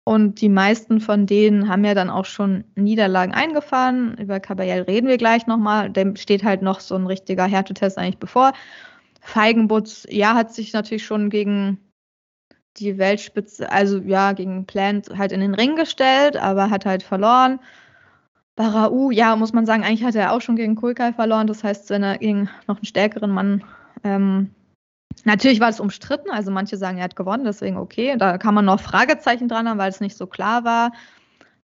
und die meisten von denen haben ja dann auch schon Niederlagen eingefahren. Über Kabayel reden wir gleich nochmal. Dem steht halt noch so ein richtiger Härtetest eigentlich bevor. Feigenbutz, ja, hat sich natürlich schon gegen die Weltspitze, also ja, gegen Plant halt in den Ring gestellt, aber hat halt verloren. Barau, ja, muss man sagen, eigentlich hat er auch schon gegen Kulkai verloren. Das heißt, wenn er gegen noch einen stärkeren Mann. Ähm, natürlich war es umstritten, also manche sagen, er hat gewonnen, deswegen okay. Da kann man noch Fragezeichen dran haben, weil es nicht so klar war.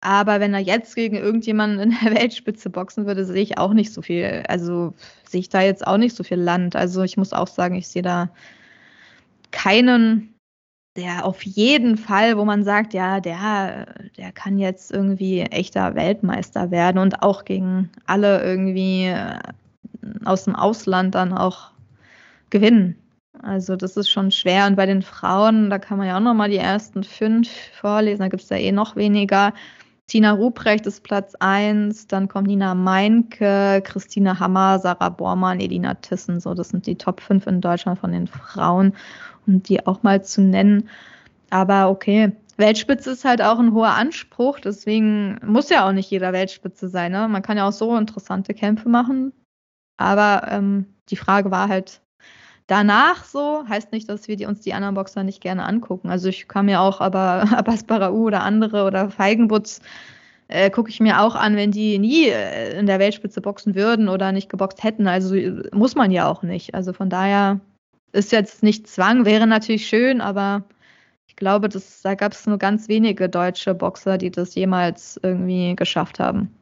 Aber wenn er jetzt gegen irgendjemanden in der [LAUGHS] Weltspitze boxen würde, sehe ich auch nicht so viel. Also sehe ich da jetzt auch nicht so viel Land. Also ich muss auch sagen, ich sehe da keinen der auf jeden Fall, wo man sagt, ja, der, der kann jetzt irgendwie echter Weltmeister werden und auch gegen alle irgendwie äh, aus dem Ausland dann auch gewinnen. Also das ist schon schwer. Und bei den Frauen, da kann man ja auch nochmal die ersten fünf vorlesen, da gibt es ja eh noch weniger. Tina Ruprecht ist Platz 1, dann kommt Nina Meinke, Christine Hammer, Sarah Bormann, Elina Tissen. So, das sind die Top 5 in Deutschland von den Frauen um die auch mal zu nennen. Aber okay, Weltspitze ist halt auch ein hoher Anspruch, deswegen muss ja auch nicht jeder Weltspitze sein. Ne? Man kann ja auch so interessante Kämpfe machen. Aber ähm, die Frage war halt danach so, heißt nicht, dass wir die, uns die anderen Boxer nicht gerne angucken. Also ich kann mir auch aber [LAUGHS] Abbas Barau oder andere oder Feigenbutz äh, gucke ich mir auch an, wenn die nie äh, in der Weltspitze boxen würden oder nicht geboxt hätten. Also muss man ja auch nicht. Also von daher ist jetzt nicht Zwang, wäre natürlich schön, aber ich glaube, das, da gab es nur ganz wenige deutsche Boxer, die das jemals irgendwie geschafft haben.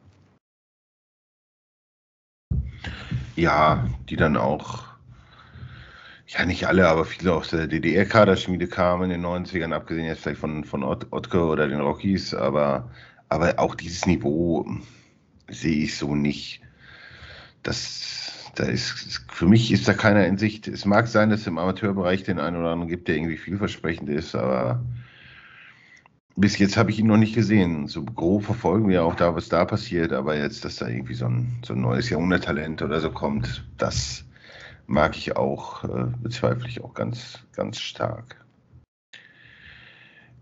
Ja, die dann auch, ja nicht alle, aber viele aus der DDR-Kaderschmiede kamen in den 90ern, abgesehen jetzt vielleicht von, von Otke oder den Rockies, aber, aber auch dieses Niveau sehe ich so nicht. Das da ist, für mich ist da keiner in Sicht. Es mag sein, dass es im Amateurbereich den einen oder anderen gibt, der irgendwie vielversprechend ist, aber bis jetzt habe ich ihn noch nicht gesehen. So grob verfolgen wir auch da, was da passiert, aber jetzt, dass da irgendwie so ein, so ein neues Jahrhunderttalent oder so kommt, das mag ich auch, äh, bezweifle ich auch ganz, ganz stark.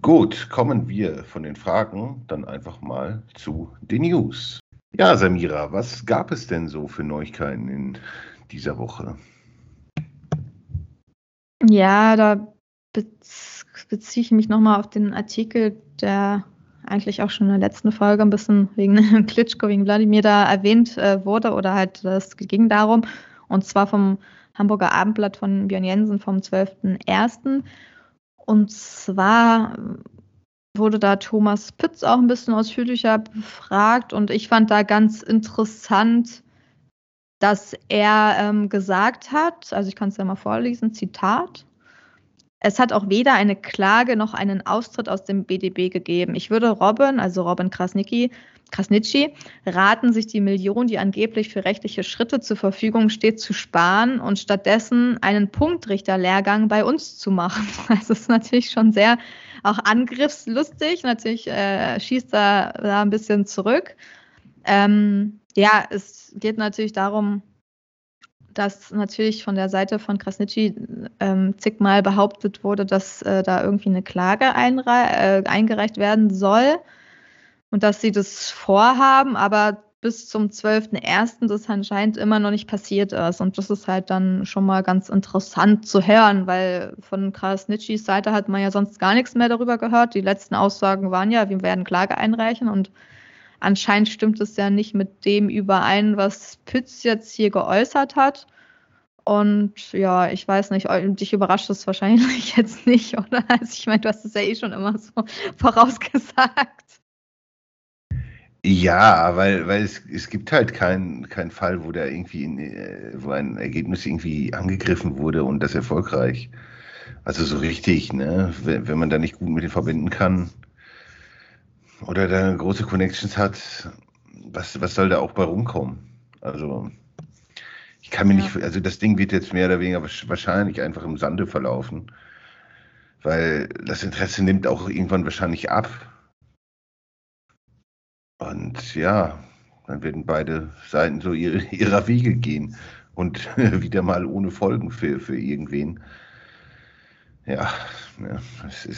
Gut, kommen wir von den Fragen dann einfach mal zu den News. Ja, Samira, was gab es denn so für Neuigkeiten in dieser Woche? Ja, da beziehe ich mich nochmal auf den Artikel, der eigentlich auch schon in der letzten Folge ein bisschen wegen [LAUGHS] Klitschko, wegen Wladimir da erwähnt äh, wurde oder halt das ging darum. Und zwar vom Hamburger Abendblatt von Björn Jensen vom 12.01. Und zwar wurde da Thomas Pütz auch ein bisschen ausführlicher befragt und ich fand da ganz interessant, dass er ähm, gesagt hat, also ich kann es ja mal vorlesen, Zitat, es hat auch weder eine Klage noch einen Austritt aus dem BDB gegeben. Ich würde Robin, also Robin Krasnicki, Krasnitschi, raten, sich die Million, die angeblich für rechtliche Schritte zur Verfügung steht, zu sparen und stattdessen einen Punktrichterlehrgang bei uns zu machen. [LAUGHS] Es ist natürlich schon sehr auch angriffslustig. Natürlich äh, schießt er da ein bisschen zurück. Ähm, ja, es geht natürlich darum, dass natürlich von der Seite von Krasnitschi ähm, zigmal behauptet wurde, dass äh, da irgendwie eine Klage äh, eingereicht werden soll und dass sie das vorhaben, aber bis zum 12.01. das anscheinend immer noch nicht passiert ist. Und das ist halt dann schon mal ganz interessant zu hören, weil von Krasnitschis Seite hat man ja sonst gar nichts mehr darüber gehört. Die letzten Aussagen waren ja, wir werden Klage einreichen und anscheinend stimmt es ja nicht mit dem überein, was Pütz jetzt hier geäußert hat. Und ja, ich weiß nicht, dich überrascht es wahrscheinlich [LAUGHS] jetzt nicht, oder? Also ich meine, du hast es ja eh schon immer so [LAUGHS] vorausgesagt. Ja, weil, weil es, es gibt halt keinen kein Fall, wo da irgendwie, in, äh, wo ein Ergebnis irgendwie angegriffen wurde und das erfolgreich. Also so richtig, ne? Wenn, wenn man da nicht gut mit denen verbinden kann oder da große Connections hat, was, was soll da auch bei rumkommen? Also ich kann mir ja. nicht, also das Ding wird jetzt mehr oder weniger wahrscheinlich einfach im Sande verlaufen, weil das Interesse nimmt auch irgendwann wahrscheinlich ab und ja, dann werden beide Seiten so ihre, ihrer Wege gehen und [LAUGHS] wieder mal ohne Folgen für, für irgendwen. Ja, ja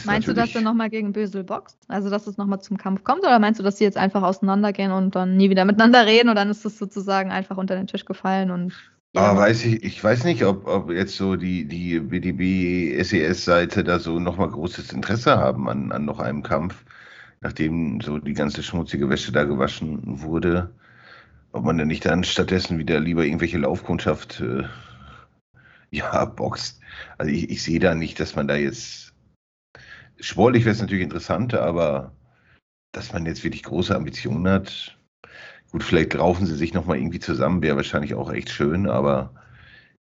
Meinst du, dass er nochmal gegen Bösel boxt? Also, dass es nochmal zum Kampf kommt? Oder meinst du, dass sie jetzt einfach auseinandergehen und dann nie wieder miteinander reden und dann ist es sozusagen einfach unter den Tisch gefallen und. Ja. Aber weiß ich, ich weiß nicht, ob, ob jetzt so die, die BDB-SES-Seite da so nochmal großes Interesse haben an, an noch einem Kampf nachdem so die ganze schmutzige Wäsche da gewaschen wurde, ob man denn nicht dann stattdessen wieder lieber irgendwelche Laufkundschaft äh, ja, boxt. Also ich, ich sehe da nicht, dass man da jetzt sportlich wäre es natürlich interessanter, aber dass man jetzt wirklich große Ambitionen hat. Gut, vielleicht raufen sie sich nochmal irgendwie zusammen, wäre wahrscheinlich auch echt schön, aber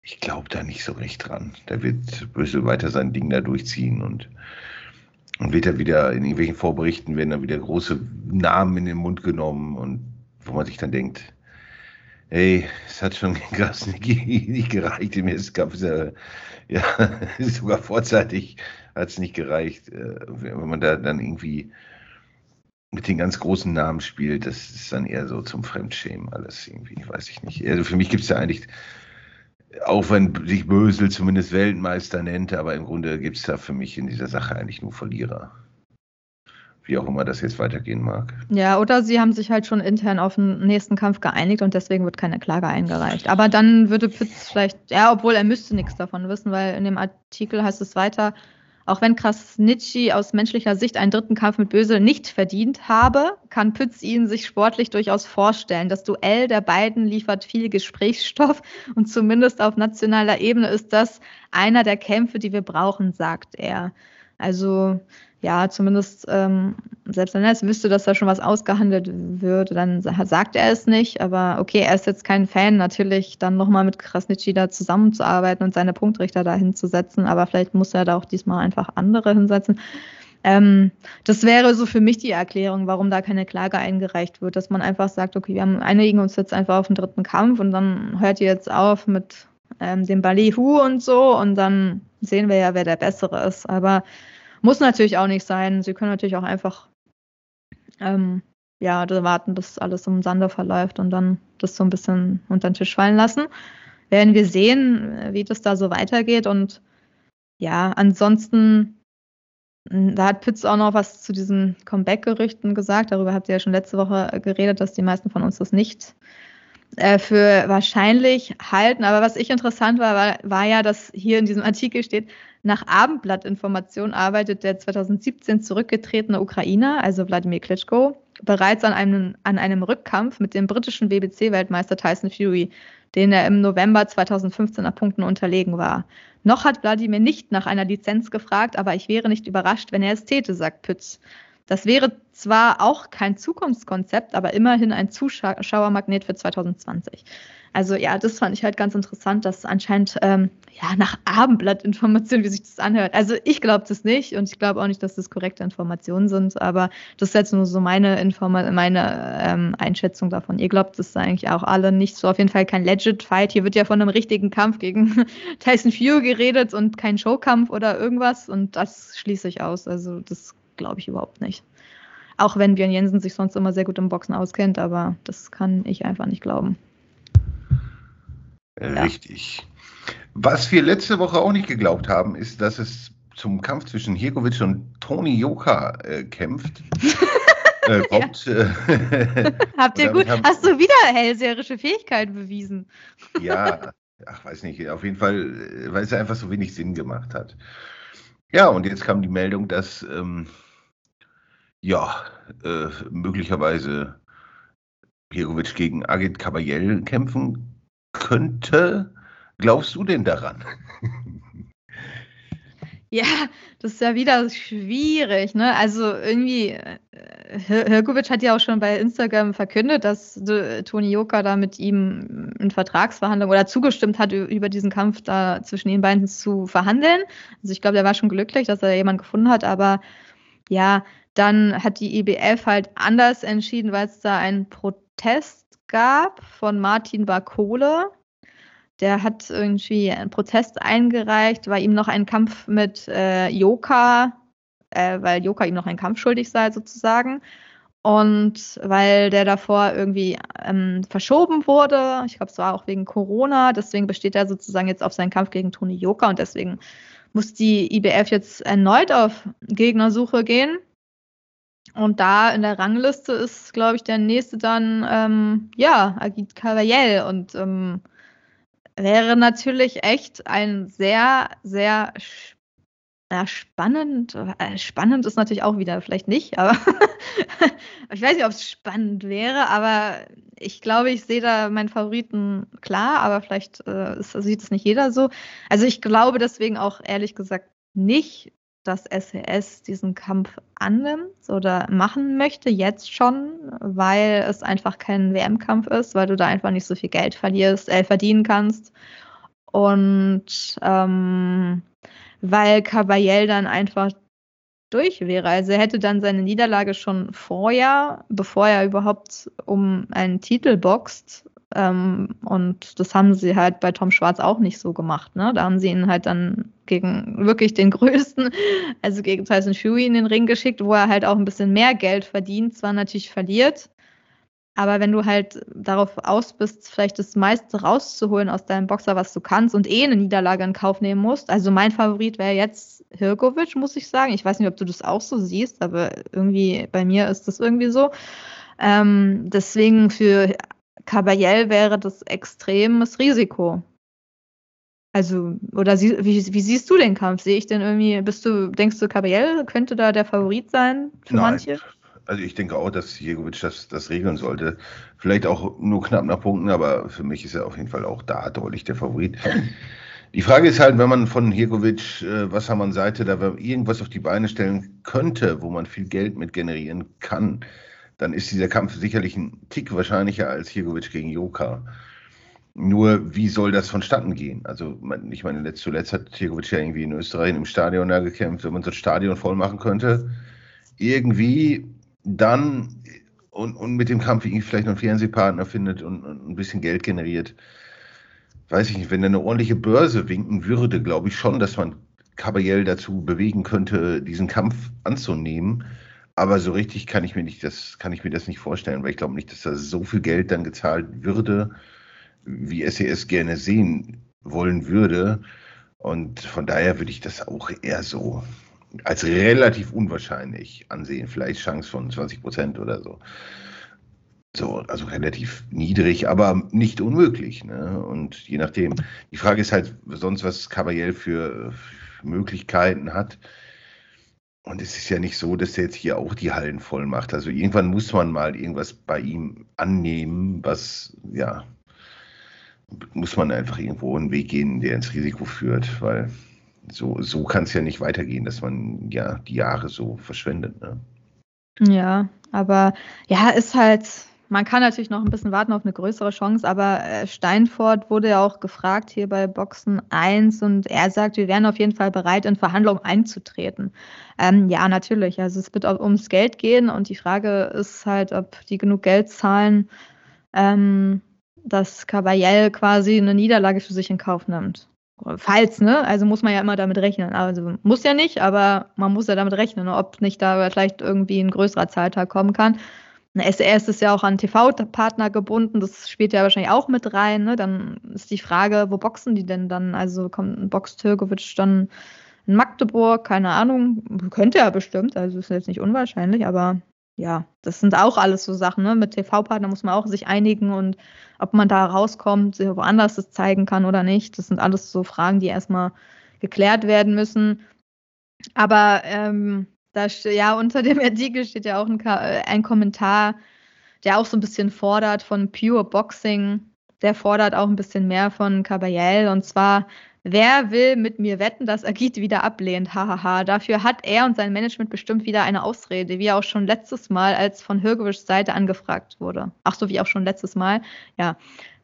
ich glaube da nicht so recht dran. Da wird Brüssel weiter sein Ding da durchziehen und und wird er wieder in irgendwelchen Vorberichten werden dann wieder große Namen in den Mund genommen und wo man sich dann denkt, hey, es hat schon [LAUGHS] nicht gereicht. Im Kampf ist er ja [LAUGHS] sogar vorzeitig hat es nicht gereicht. Äh, wenn man da dann irgendwie mit den ganz großen Namen spielt, das ist dann eher so zum Fremdschämen alles irgendwie, weiß ich nicht. Also für mich gibt es ja eigentlich auch wenn sich Bösel zumindest Weltmeister nennt, aber im Grunde gibt es da für mich in dieser Sache eigentlich nur Verlierer. Wie auch immer das jetzt weitergehen mag. Ja, oder sie haben sich halt schon intern auf den nächsten Kampf geeinigt und deswegen wird keine Klage eingereicht. Aber dann würde Pitts vielleicht, ja, obwohl er müsste nichts davon wissen, weil in dem Artikel heißt es weiter, auch wenn Krasnitschi aus menschlicher Sicht einen dritten Kampf mit Bösel nicht verdient habe, kann Pütz ihn sich sportlich durchaus vorstellen. Das Duell der beiden liefert viel Gesprächsstoff und zumindest auf nationaler Ebene ist das einer der Kämpfe, die wir brauchen, sagt er. Also ja, zumindest ähm, selbst wenn er es wüsste, dass da schon was ausgehandelt würde, dann sagt er es nicht. Aber okay, er ist jetzt kein Fan, natürlich dann nochmal mit Krasnitschi da zusammenzuarbeiten und seine Punktrichter da hinzusetzen. Aber vielleicht muss er da auch diesmal einfach andere hinsetzen. Ähm, das wäre so für mich die Erklärung, warum da keine Klage eingereicht wird, dass man einfach sagt, okay, wir einigen uns jetzt einfach auf den dritten Kampf und dann hört ihr jetzt auf mit ähm, dem Ballyhoo und so und dann sehen wir ja, wer der Bessere ist. Aber muss natürlich auch nicht sein. Sie können natürlich auch einfach ähm, ja, warten, bis alles im Sande verläuft und dann das so ein bisschen unter den Tisch fallen lassen. Werden wir sehen, wie das da so weitergeht. Und ja, ansonsten, hm, da hat Pitts auch noch was zu diesen Comeback-Gerüchten gesagt. Darüber habt ihr ja schon letzte Woche geredet, dass die meisten von uns das nicht äh, für wahrscheinlich halten. Aber was ich interessant war, war, war ja, dass hier in diesem Artikel steht, nach Abendblattinformation arbeitet der 2017 zurückgetretene Ukrainer, also Wladimir Klitschko, bereits an einem, an einem Rückkampf mit dem britischen BBC-Weltmeister Tyson Fury, den er im November 2015 nach Punkten unterlegen war. Noch hat Wladimir nicht nach einer Lizenz gefragt, aber ich wäre nicht überrascht, wenn er es täte, sagt Pütz. Das wäre zwar auch kein Zukunftskonzept, aber immerhin ein Zuschauermagnet für 2020. Also ja, das fand ich halt ganz interessant, dass anscheinend ähm, ja nach Abendblattinformationen, wie sich das anhört. Also ich glaube das nicht und ich glaube auch nicht, dass das korrekte Informationen sind, aber das ist jetzt nur so meine Informa meine ähm, Einschätzung davon. Ihr glaubt das eigentlich auch alle nicht so. Auf jeden Fall kein Legit Fight. Hier wird ja von einem richtigen Kampf gegen [LAUGHS] Tyson Fury geredet und kein Showkampf oder irgendwas und das schließe ich aus. Also das glaube ich überhaupt nicht. Auch wenn Björn Jensen sich sonst immer sehr gut im Boxen auskennt, aber das kann ich einfach nicht glauben. Richtig. Ja. Was wir letzte Woche auch nicht geglaubt haben, ist, dass es zum Kampf zwischen Hirkovic und Toni Joka äh, kämpft. [LAUGHS] äh, kommt, ja. äh, [LAUGHS] Habt ihr gut? Hast du wieder hellseherische Fähigkeiten bewiesen? ja, ach, weiß nicht. Auf jeden Fall, äh, weil es einfach so wenig Sinn gemacht hat. Ja, und jetzt kam die Meldung, dass ähm, ja, äh, möglicherweise Hirkovic gegen Agit Kabayel kämpfen könnte. Glaubst du denn daran? [LAUGHS] Ja, das ist ja wieder schwierig, ne? Also irgendwie, äh, Hirkovic hat ja auch schon bei Instagram verkündet, dass Toni Joka da mit ihm in Vertragsverhandlungen oder zugestimmt hat, über diesen Kampf da zwischen den beiden zu verhandeln. Also ich glaube, er war schon glücklich, dass er jemanden gefunden hat, aber ja, dann hat die IBF halt anders entschieden, weil es da einen Protest gab von Martin Barkole. Der hat irgendwie einen Protest eingereicht, weil ihm noch ein Kampf mit äh, Joka, äh, weil Joka ihm noch einen Kampf schuldig sei sozusagen. Und weil der davor irgendwie ähm, verschoben wurde, ich glaube, es war auch wegen Corona, deswegen besteht er sozusagen jetzt auf seinen Kampf gegen Toni Joka und deswegen muss die IBF jetzt erneut auf Gegnersuche gehen. Und da in der Rangliste ist, glaube ich, der nächste dann, ähm, ja, Agit Cavaliel. Und ähm, wäre natürlich echt ein sehr, sehr ja, spannend. Äh, spannend ist natürlich auch wieder, vielleicht nicht, aber [LAUGHS] ich weiß nicht, ob es spannend wäre, aber ich glaube, ich sehe da meinen Favoriten klar, aber vielleicht äh, sieht es nicht jeder so. Also ich glaube deswegen auch ehrlich gesagt nicht, dass SES diesen Kampf annimmt oder machen möchte, jetzt schon, weil es einfach kein WM-Kampf ist, weil du da einfach nicht so viel Geld verlierst, äh, verdienen kannst. Und ähm, weil Caballel dann einfach durch wäre. Also er hätte dann seine Niederlage schon vorher, bevor er überhaupt um einen Titel boxt, ähm, und das haben sie halt bei Tom Schwarz auch nicht so gemacht. Ne? Da haben sie ihn halt dann gegen wirklich den [LAUGHS] größten, also gegen Tyson Fury in den Ring geschickt, wo er halt auch ein bisschen mehr Geld verdient, zwar natürlich verliert, aber wenn du halt darauf aus bist, vielleicht das meiste rauszuholen aus deinem Boxer, was du kannst und eh eine Niederlage in Kauf nehmen musst. Also mein Favorit wäre jetzt Hirkovic, muss ich sagen. Ich weiß nicht, ob du das auch so siehst, aber irgendwie bei mir ist das irgendwie so. Ähm, deswegen für Caballel wäre das extremes Risiko. Also, oder sie, wie, wie, siehst du den Kampf? Sehe ich denn irgendwie, bist du, denkst du, Caballel könnte da der Favorit sein für Nein. manche? Also ich denke auch, dass Jegovic das, das regeln sollte. Vielleicht auch nur knapp nach Punkten, aber für mich ist er auf jeden Fall auch da deutlich der Favorit. Die Frage ist halt, wenn man von Hirkovic äh, Wassermann-Seite da irgendwas auf die Beine stellen könnte, wo man viel Geld mit generieren kann, dann ist dieser Kampf sicherlich ein Tick wahrscheinlicher als Hirgovic gegen Joka. Nur, wie soll das vonstatten gehen? Also, ich meine, zuletzt hat Hirgovic ja irgendwie in Österreich im Stadion da gekämpft. Wenn man so ein Stadion voll machen könnte, irgendwie dann und, und mit dem Kampf vielleicht noch einen Fernsehpartner findet und, und ein bisschen Geld generiert, weiß ich nicht, wenn er eine ordentliche Börse winken würde, glaube ich schon, dass man Caballel dazu bewegen könnte, diesen Kampf anzunehmen. Aber so richtig kann ich mir nicht das, kann ich mir das nicht vorstellen, weil ich glaube nicht, dass da so viel Geld dann gezahlt würde, wie SES e gerne sehen wollen würde. Und von daher würde ich das auch eher so als relativ unwahrscheinlich ansehen. Vielleicht Chance von 20 Prozent oder so. So, also relativ niedrig, aber nicht unmöglich. Ne? Und je nachdem. Die Frage ist halt sonst, was Caballel für Möglichkeiten hat. Und es ist ja nicht so, dass er jetzt hier auch die Hallen voll macht. Also irgendwann muss man mal irgendwas bei ihm annehmen, was, ja, muss man einfach irgendwo einen Weg gehen, der ins Risiko führt, weil so, so kann es ja nicht weitergehen, dass man ja die Jahre so verschwendet. Ne? Ja, aber ja, ist halt, man kann natürlich noch ein bisschen warten auf eine größere Chance, aber äh, Steinfort wurde ja auch gefragt hier bei Boxen 1 und er sagt, wir wären auf jeden Fall bereit, in Verhandlungen einzutreten. Ähm, ja, natürlich. Also es wird ums Geld gehen und die Frage ist halt, ob die genug Geld zahlen, ähm, dass Caballel quasi eine Niederlage für sich in Kauf nimmt. Falls, ne? Also muss man ja immer damit rechnen. Also muss ja nicht, aber man muss ja damit rechnen, ne? ob nicht da vielleicht irgendwie ein größerer Zahltag kommen kann. Eine SRS ist ja auch an TV-Partner gebunden, das spielt ja wahrscheinlich auch mit rein. Ne? Dann ist die Frage, wo boxen die denn dann? Also kommt ein Box Türkowitsch dann in Magdeburg? Keine Ahnung. Könnte ja bestimmt, also ist jetzt nicht unwahrscheinlich, aber ja, das sind auch alles so Sachen. Ne? Mit TV-Partner muss man auch sich einigen und ob man da rauskommt, woanders das zeigen kann oder nicht. Das sind alles so Fragen, die erstmal geklärt werden müssen. Aber ähm, da ja unter dem Artikel steht ja auch ein, äh, ein Kommentar, der auch so ein bisschen fordert von Pure Boxing. Der fordert auch ein bisschen mehr von Caballel und zwar Wer will mit mir wetten, dass Agit wieder ablehnt? Hahaha. Dafür hat er und sein Management bestimmt wieder eine Ausrede, wie auch schon letztes Mal, als von Hirgewischs Seite angefragt wurde. Ach so, wie auch schon letztes Mal. Ja.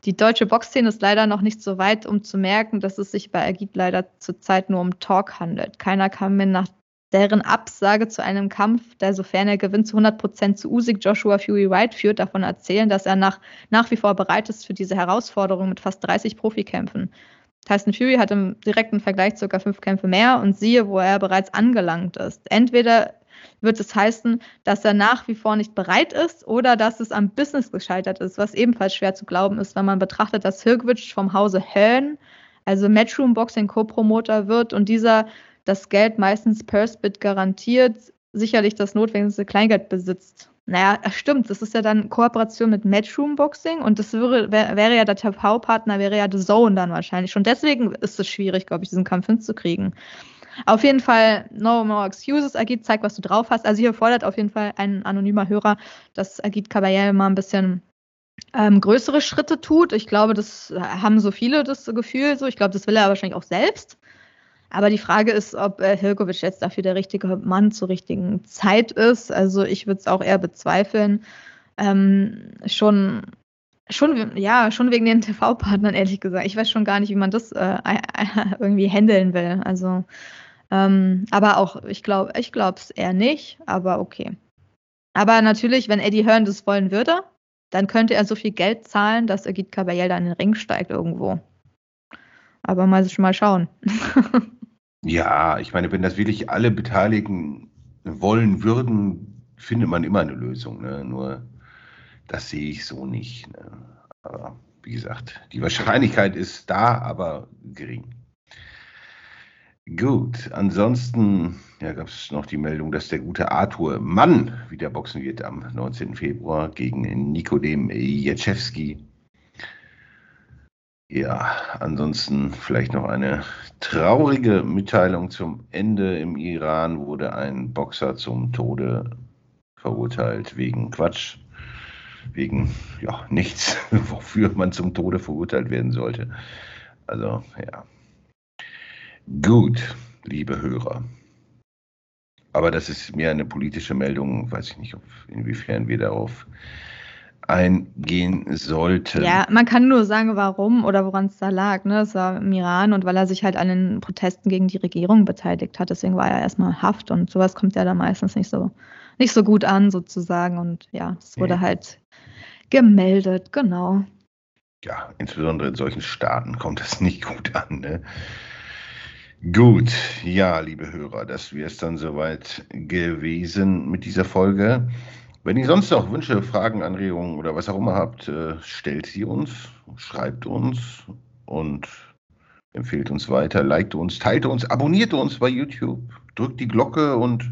Die deutsche Boxszene ist leider noch nicht so weit, um zu merken, dass es sich bei Agit leider zurzeit nur um Talk handelt. Keiner kann mir nach deren Absage zu einem Kampf, der sofern er gewinnt zu 100% zu Usyk Joshua Fury White führt, davon erzählen, dass er nach, nach wie vor bereit ist für diese Herausforderung mit fast 30 Profikämpfen. Tyson Fury hat im direkten Vergleich circa fünf Kämpfe mehr und siehe, wo er bereits angelangt ist. Entweder wird es heißen, dass er nach wie vor nicht bereit ist oder dass es am Business gescheitert ist, was ebenfalls schwer zu glauben ist, wenn man betrachtet, dass Hirkwitsch vom Hause Hearn, also Matchroom Boxing Co-Promoter wird und dieser das Geld meistens per Spit garantiert, sicherlich das notwendigste Kleingeld besitzt. Naja, stimmt, das ist ja dann Kooperation mit Matchroom Boxing und das wäre, wäre ja der TV-Partner, wäre ja The Zone dann wahrscheinlich. Schon deswegen ist es schwierig, glaube ich, diesen Kampf hinzukriegen. Auf jeden Fall, no more excuses, Agit, zeig, was du drauf hast. Also hier fordert auf jeden Fall ein anonymer Hörer, dass Agit Caballel mal ein bisschen ähm, größere Schritte tut. Ich glaube, das haben so viele das Gefühl so. Ich glaube, das will er wahrscheinlich auch selbst. Aber die Frage ist, ob äh, Hilkovic jetzt dafür der richtige Mann zur richtigen Zeit ist. Also ich würde es auch eher bezweifeln. Ähm, schon, schon, ja, schon wegen den TV-Partnern, ehrlich gesagt. Ich weiß schon gar nicht, wie man das äh, [LAUGHS] irgendwie handeln will. Also, ähm, aber auch, ich glaube, ich glaube es eher nicht, aber okay. Aber natürlich, wenn Eddie Hearn das wollen würde, dann könnte er so viel Geld zahlen, dass Agit Caballel da in den Ring steigt irgendwo. Aber mal, mal schauen. [LAUGHS] Ja, ich meine, wenn das wirklich alle Beteiligten wollen würden, findet man immer eine Lösung. Ne? Nur das sehe ich so nicht. Ne? Aber wie gesagt, die Wahrscheinlichkeit ist da, aber gering. Gut, ansonsten ja, gab es noch die Meldung, dass der gute Arthur Mann wieder boxen wird am 19. Februar gegen Nikodem Jeczewski. Ja, ansonsten vielleicht noch eine traurige Mitteilung zum Ende. Im Iran wurde ein Boxer zum Tode verurteilt wegen Quatsch, wegen ja nichts, [LAUGHS] wofür man zum Tode verurteilt werden sollte. Also ja. Gut, liebe Hörer. Aber das ist mehr eine politische Meldung, weiß ich nicht, inwiefern wir darauf eingehen sollten. Ja, man kann nur sagen, warum oder woran es da lag. Ne? Es war im Iran und weil er sich halt an den Protesten gegen die Regierung beteiligt hat. Deswegen war er erstmal Haft und sowas kommt ja da meistens nicht so, nicht so gut an, sozusagen. Und ja, es wurde ja. halt gemeldet, genau. Ja, insbesondere in solchen Staaten kommt das [LAUGHS] nicht gut an. Ne? Gut, ja, liebe Hörer, das wäre es dann soweit gewesen mit dieser Folge. Wenn ihr sonst noch Wünsche, Fragen, Anregungen oder was auch immer habt, äh, stellt sie uns, schreibt uns und empfehlt uns weiter, liked uns, teilt uns, abonniert uns bei YouTube, drückt die Glocke und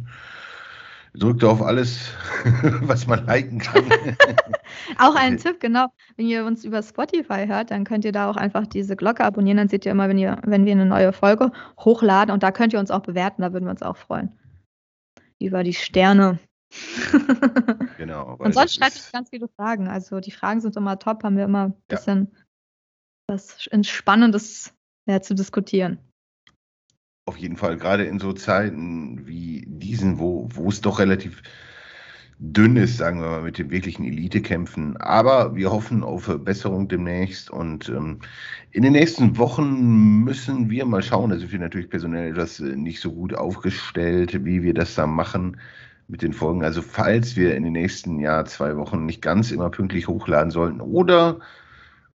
drückt auf alles, [LAUGHS] was man liken kann. [LAUGHS] auch ein Tipp, genau. Wenn ihr uns über Spotify hört, dann könnt ihr da auch einfach diese Glocke abonnieren. Dann seht ihr immer, wenn, ihr, wenn wir eine neue Folge hochladen. Und da könnt ihr uns auch bewerten, da würden wir uns auch freuen. Über die Sterne. [LAUGHS] genau. Und sonst schreibt euch ganz viele Fragen. Also die Fragen sind immer top, haben wir immer ein bisschen ja. was Spannendes ja, zu diskutieren. Auf jeden Fall, gerade in so Zeiten wie diesen, wo, wo es doch relativ dünn ist, sagen wir mal, mit den wirklichen Elite-Kämpfen. Aber wir hoffen auf Verbesserung demnächst und ähm, in den nächsten Wochen müssen wir mal schauen. Da sind wir natürlich personell etwas äh, nicht so gut aufgestellt, wie wir das da machen mit den Folgen. Also falls wir in den nächsten Jahr zwei Wochen nicht ganz immer pünktlich hochladen sollten oder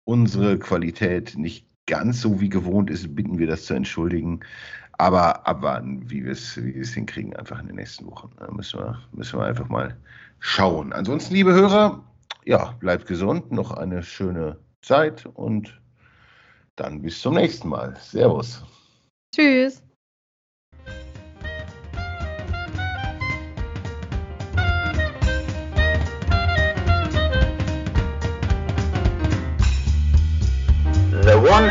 unsere Qualität nicht ganz so wie gewohnt ist, bitten wir das zu entschuldigen. Aber abwarten, wie wir es wie hinkriegen, einfach in den nächsten Wochen. Da müssen wir, müssen wir einfach mal schauen. Ansonsten, liebe Hörer, ja, bleibt gesund, noch eine schöne Zeit und dann bis zum nächsten Mal. Servus. Tschüss.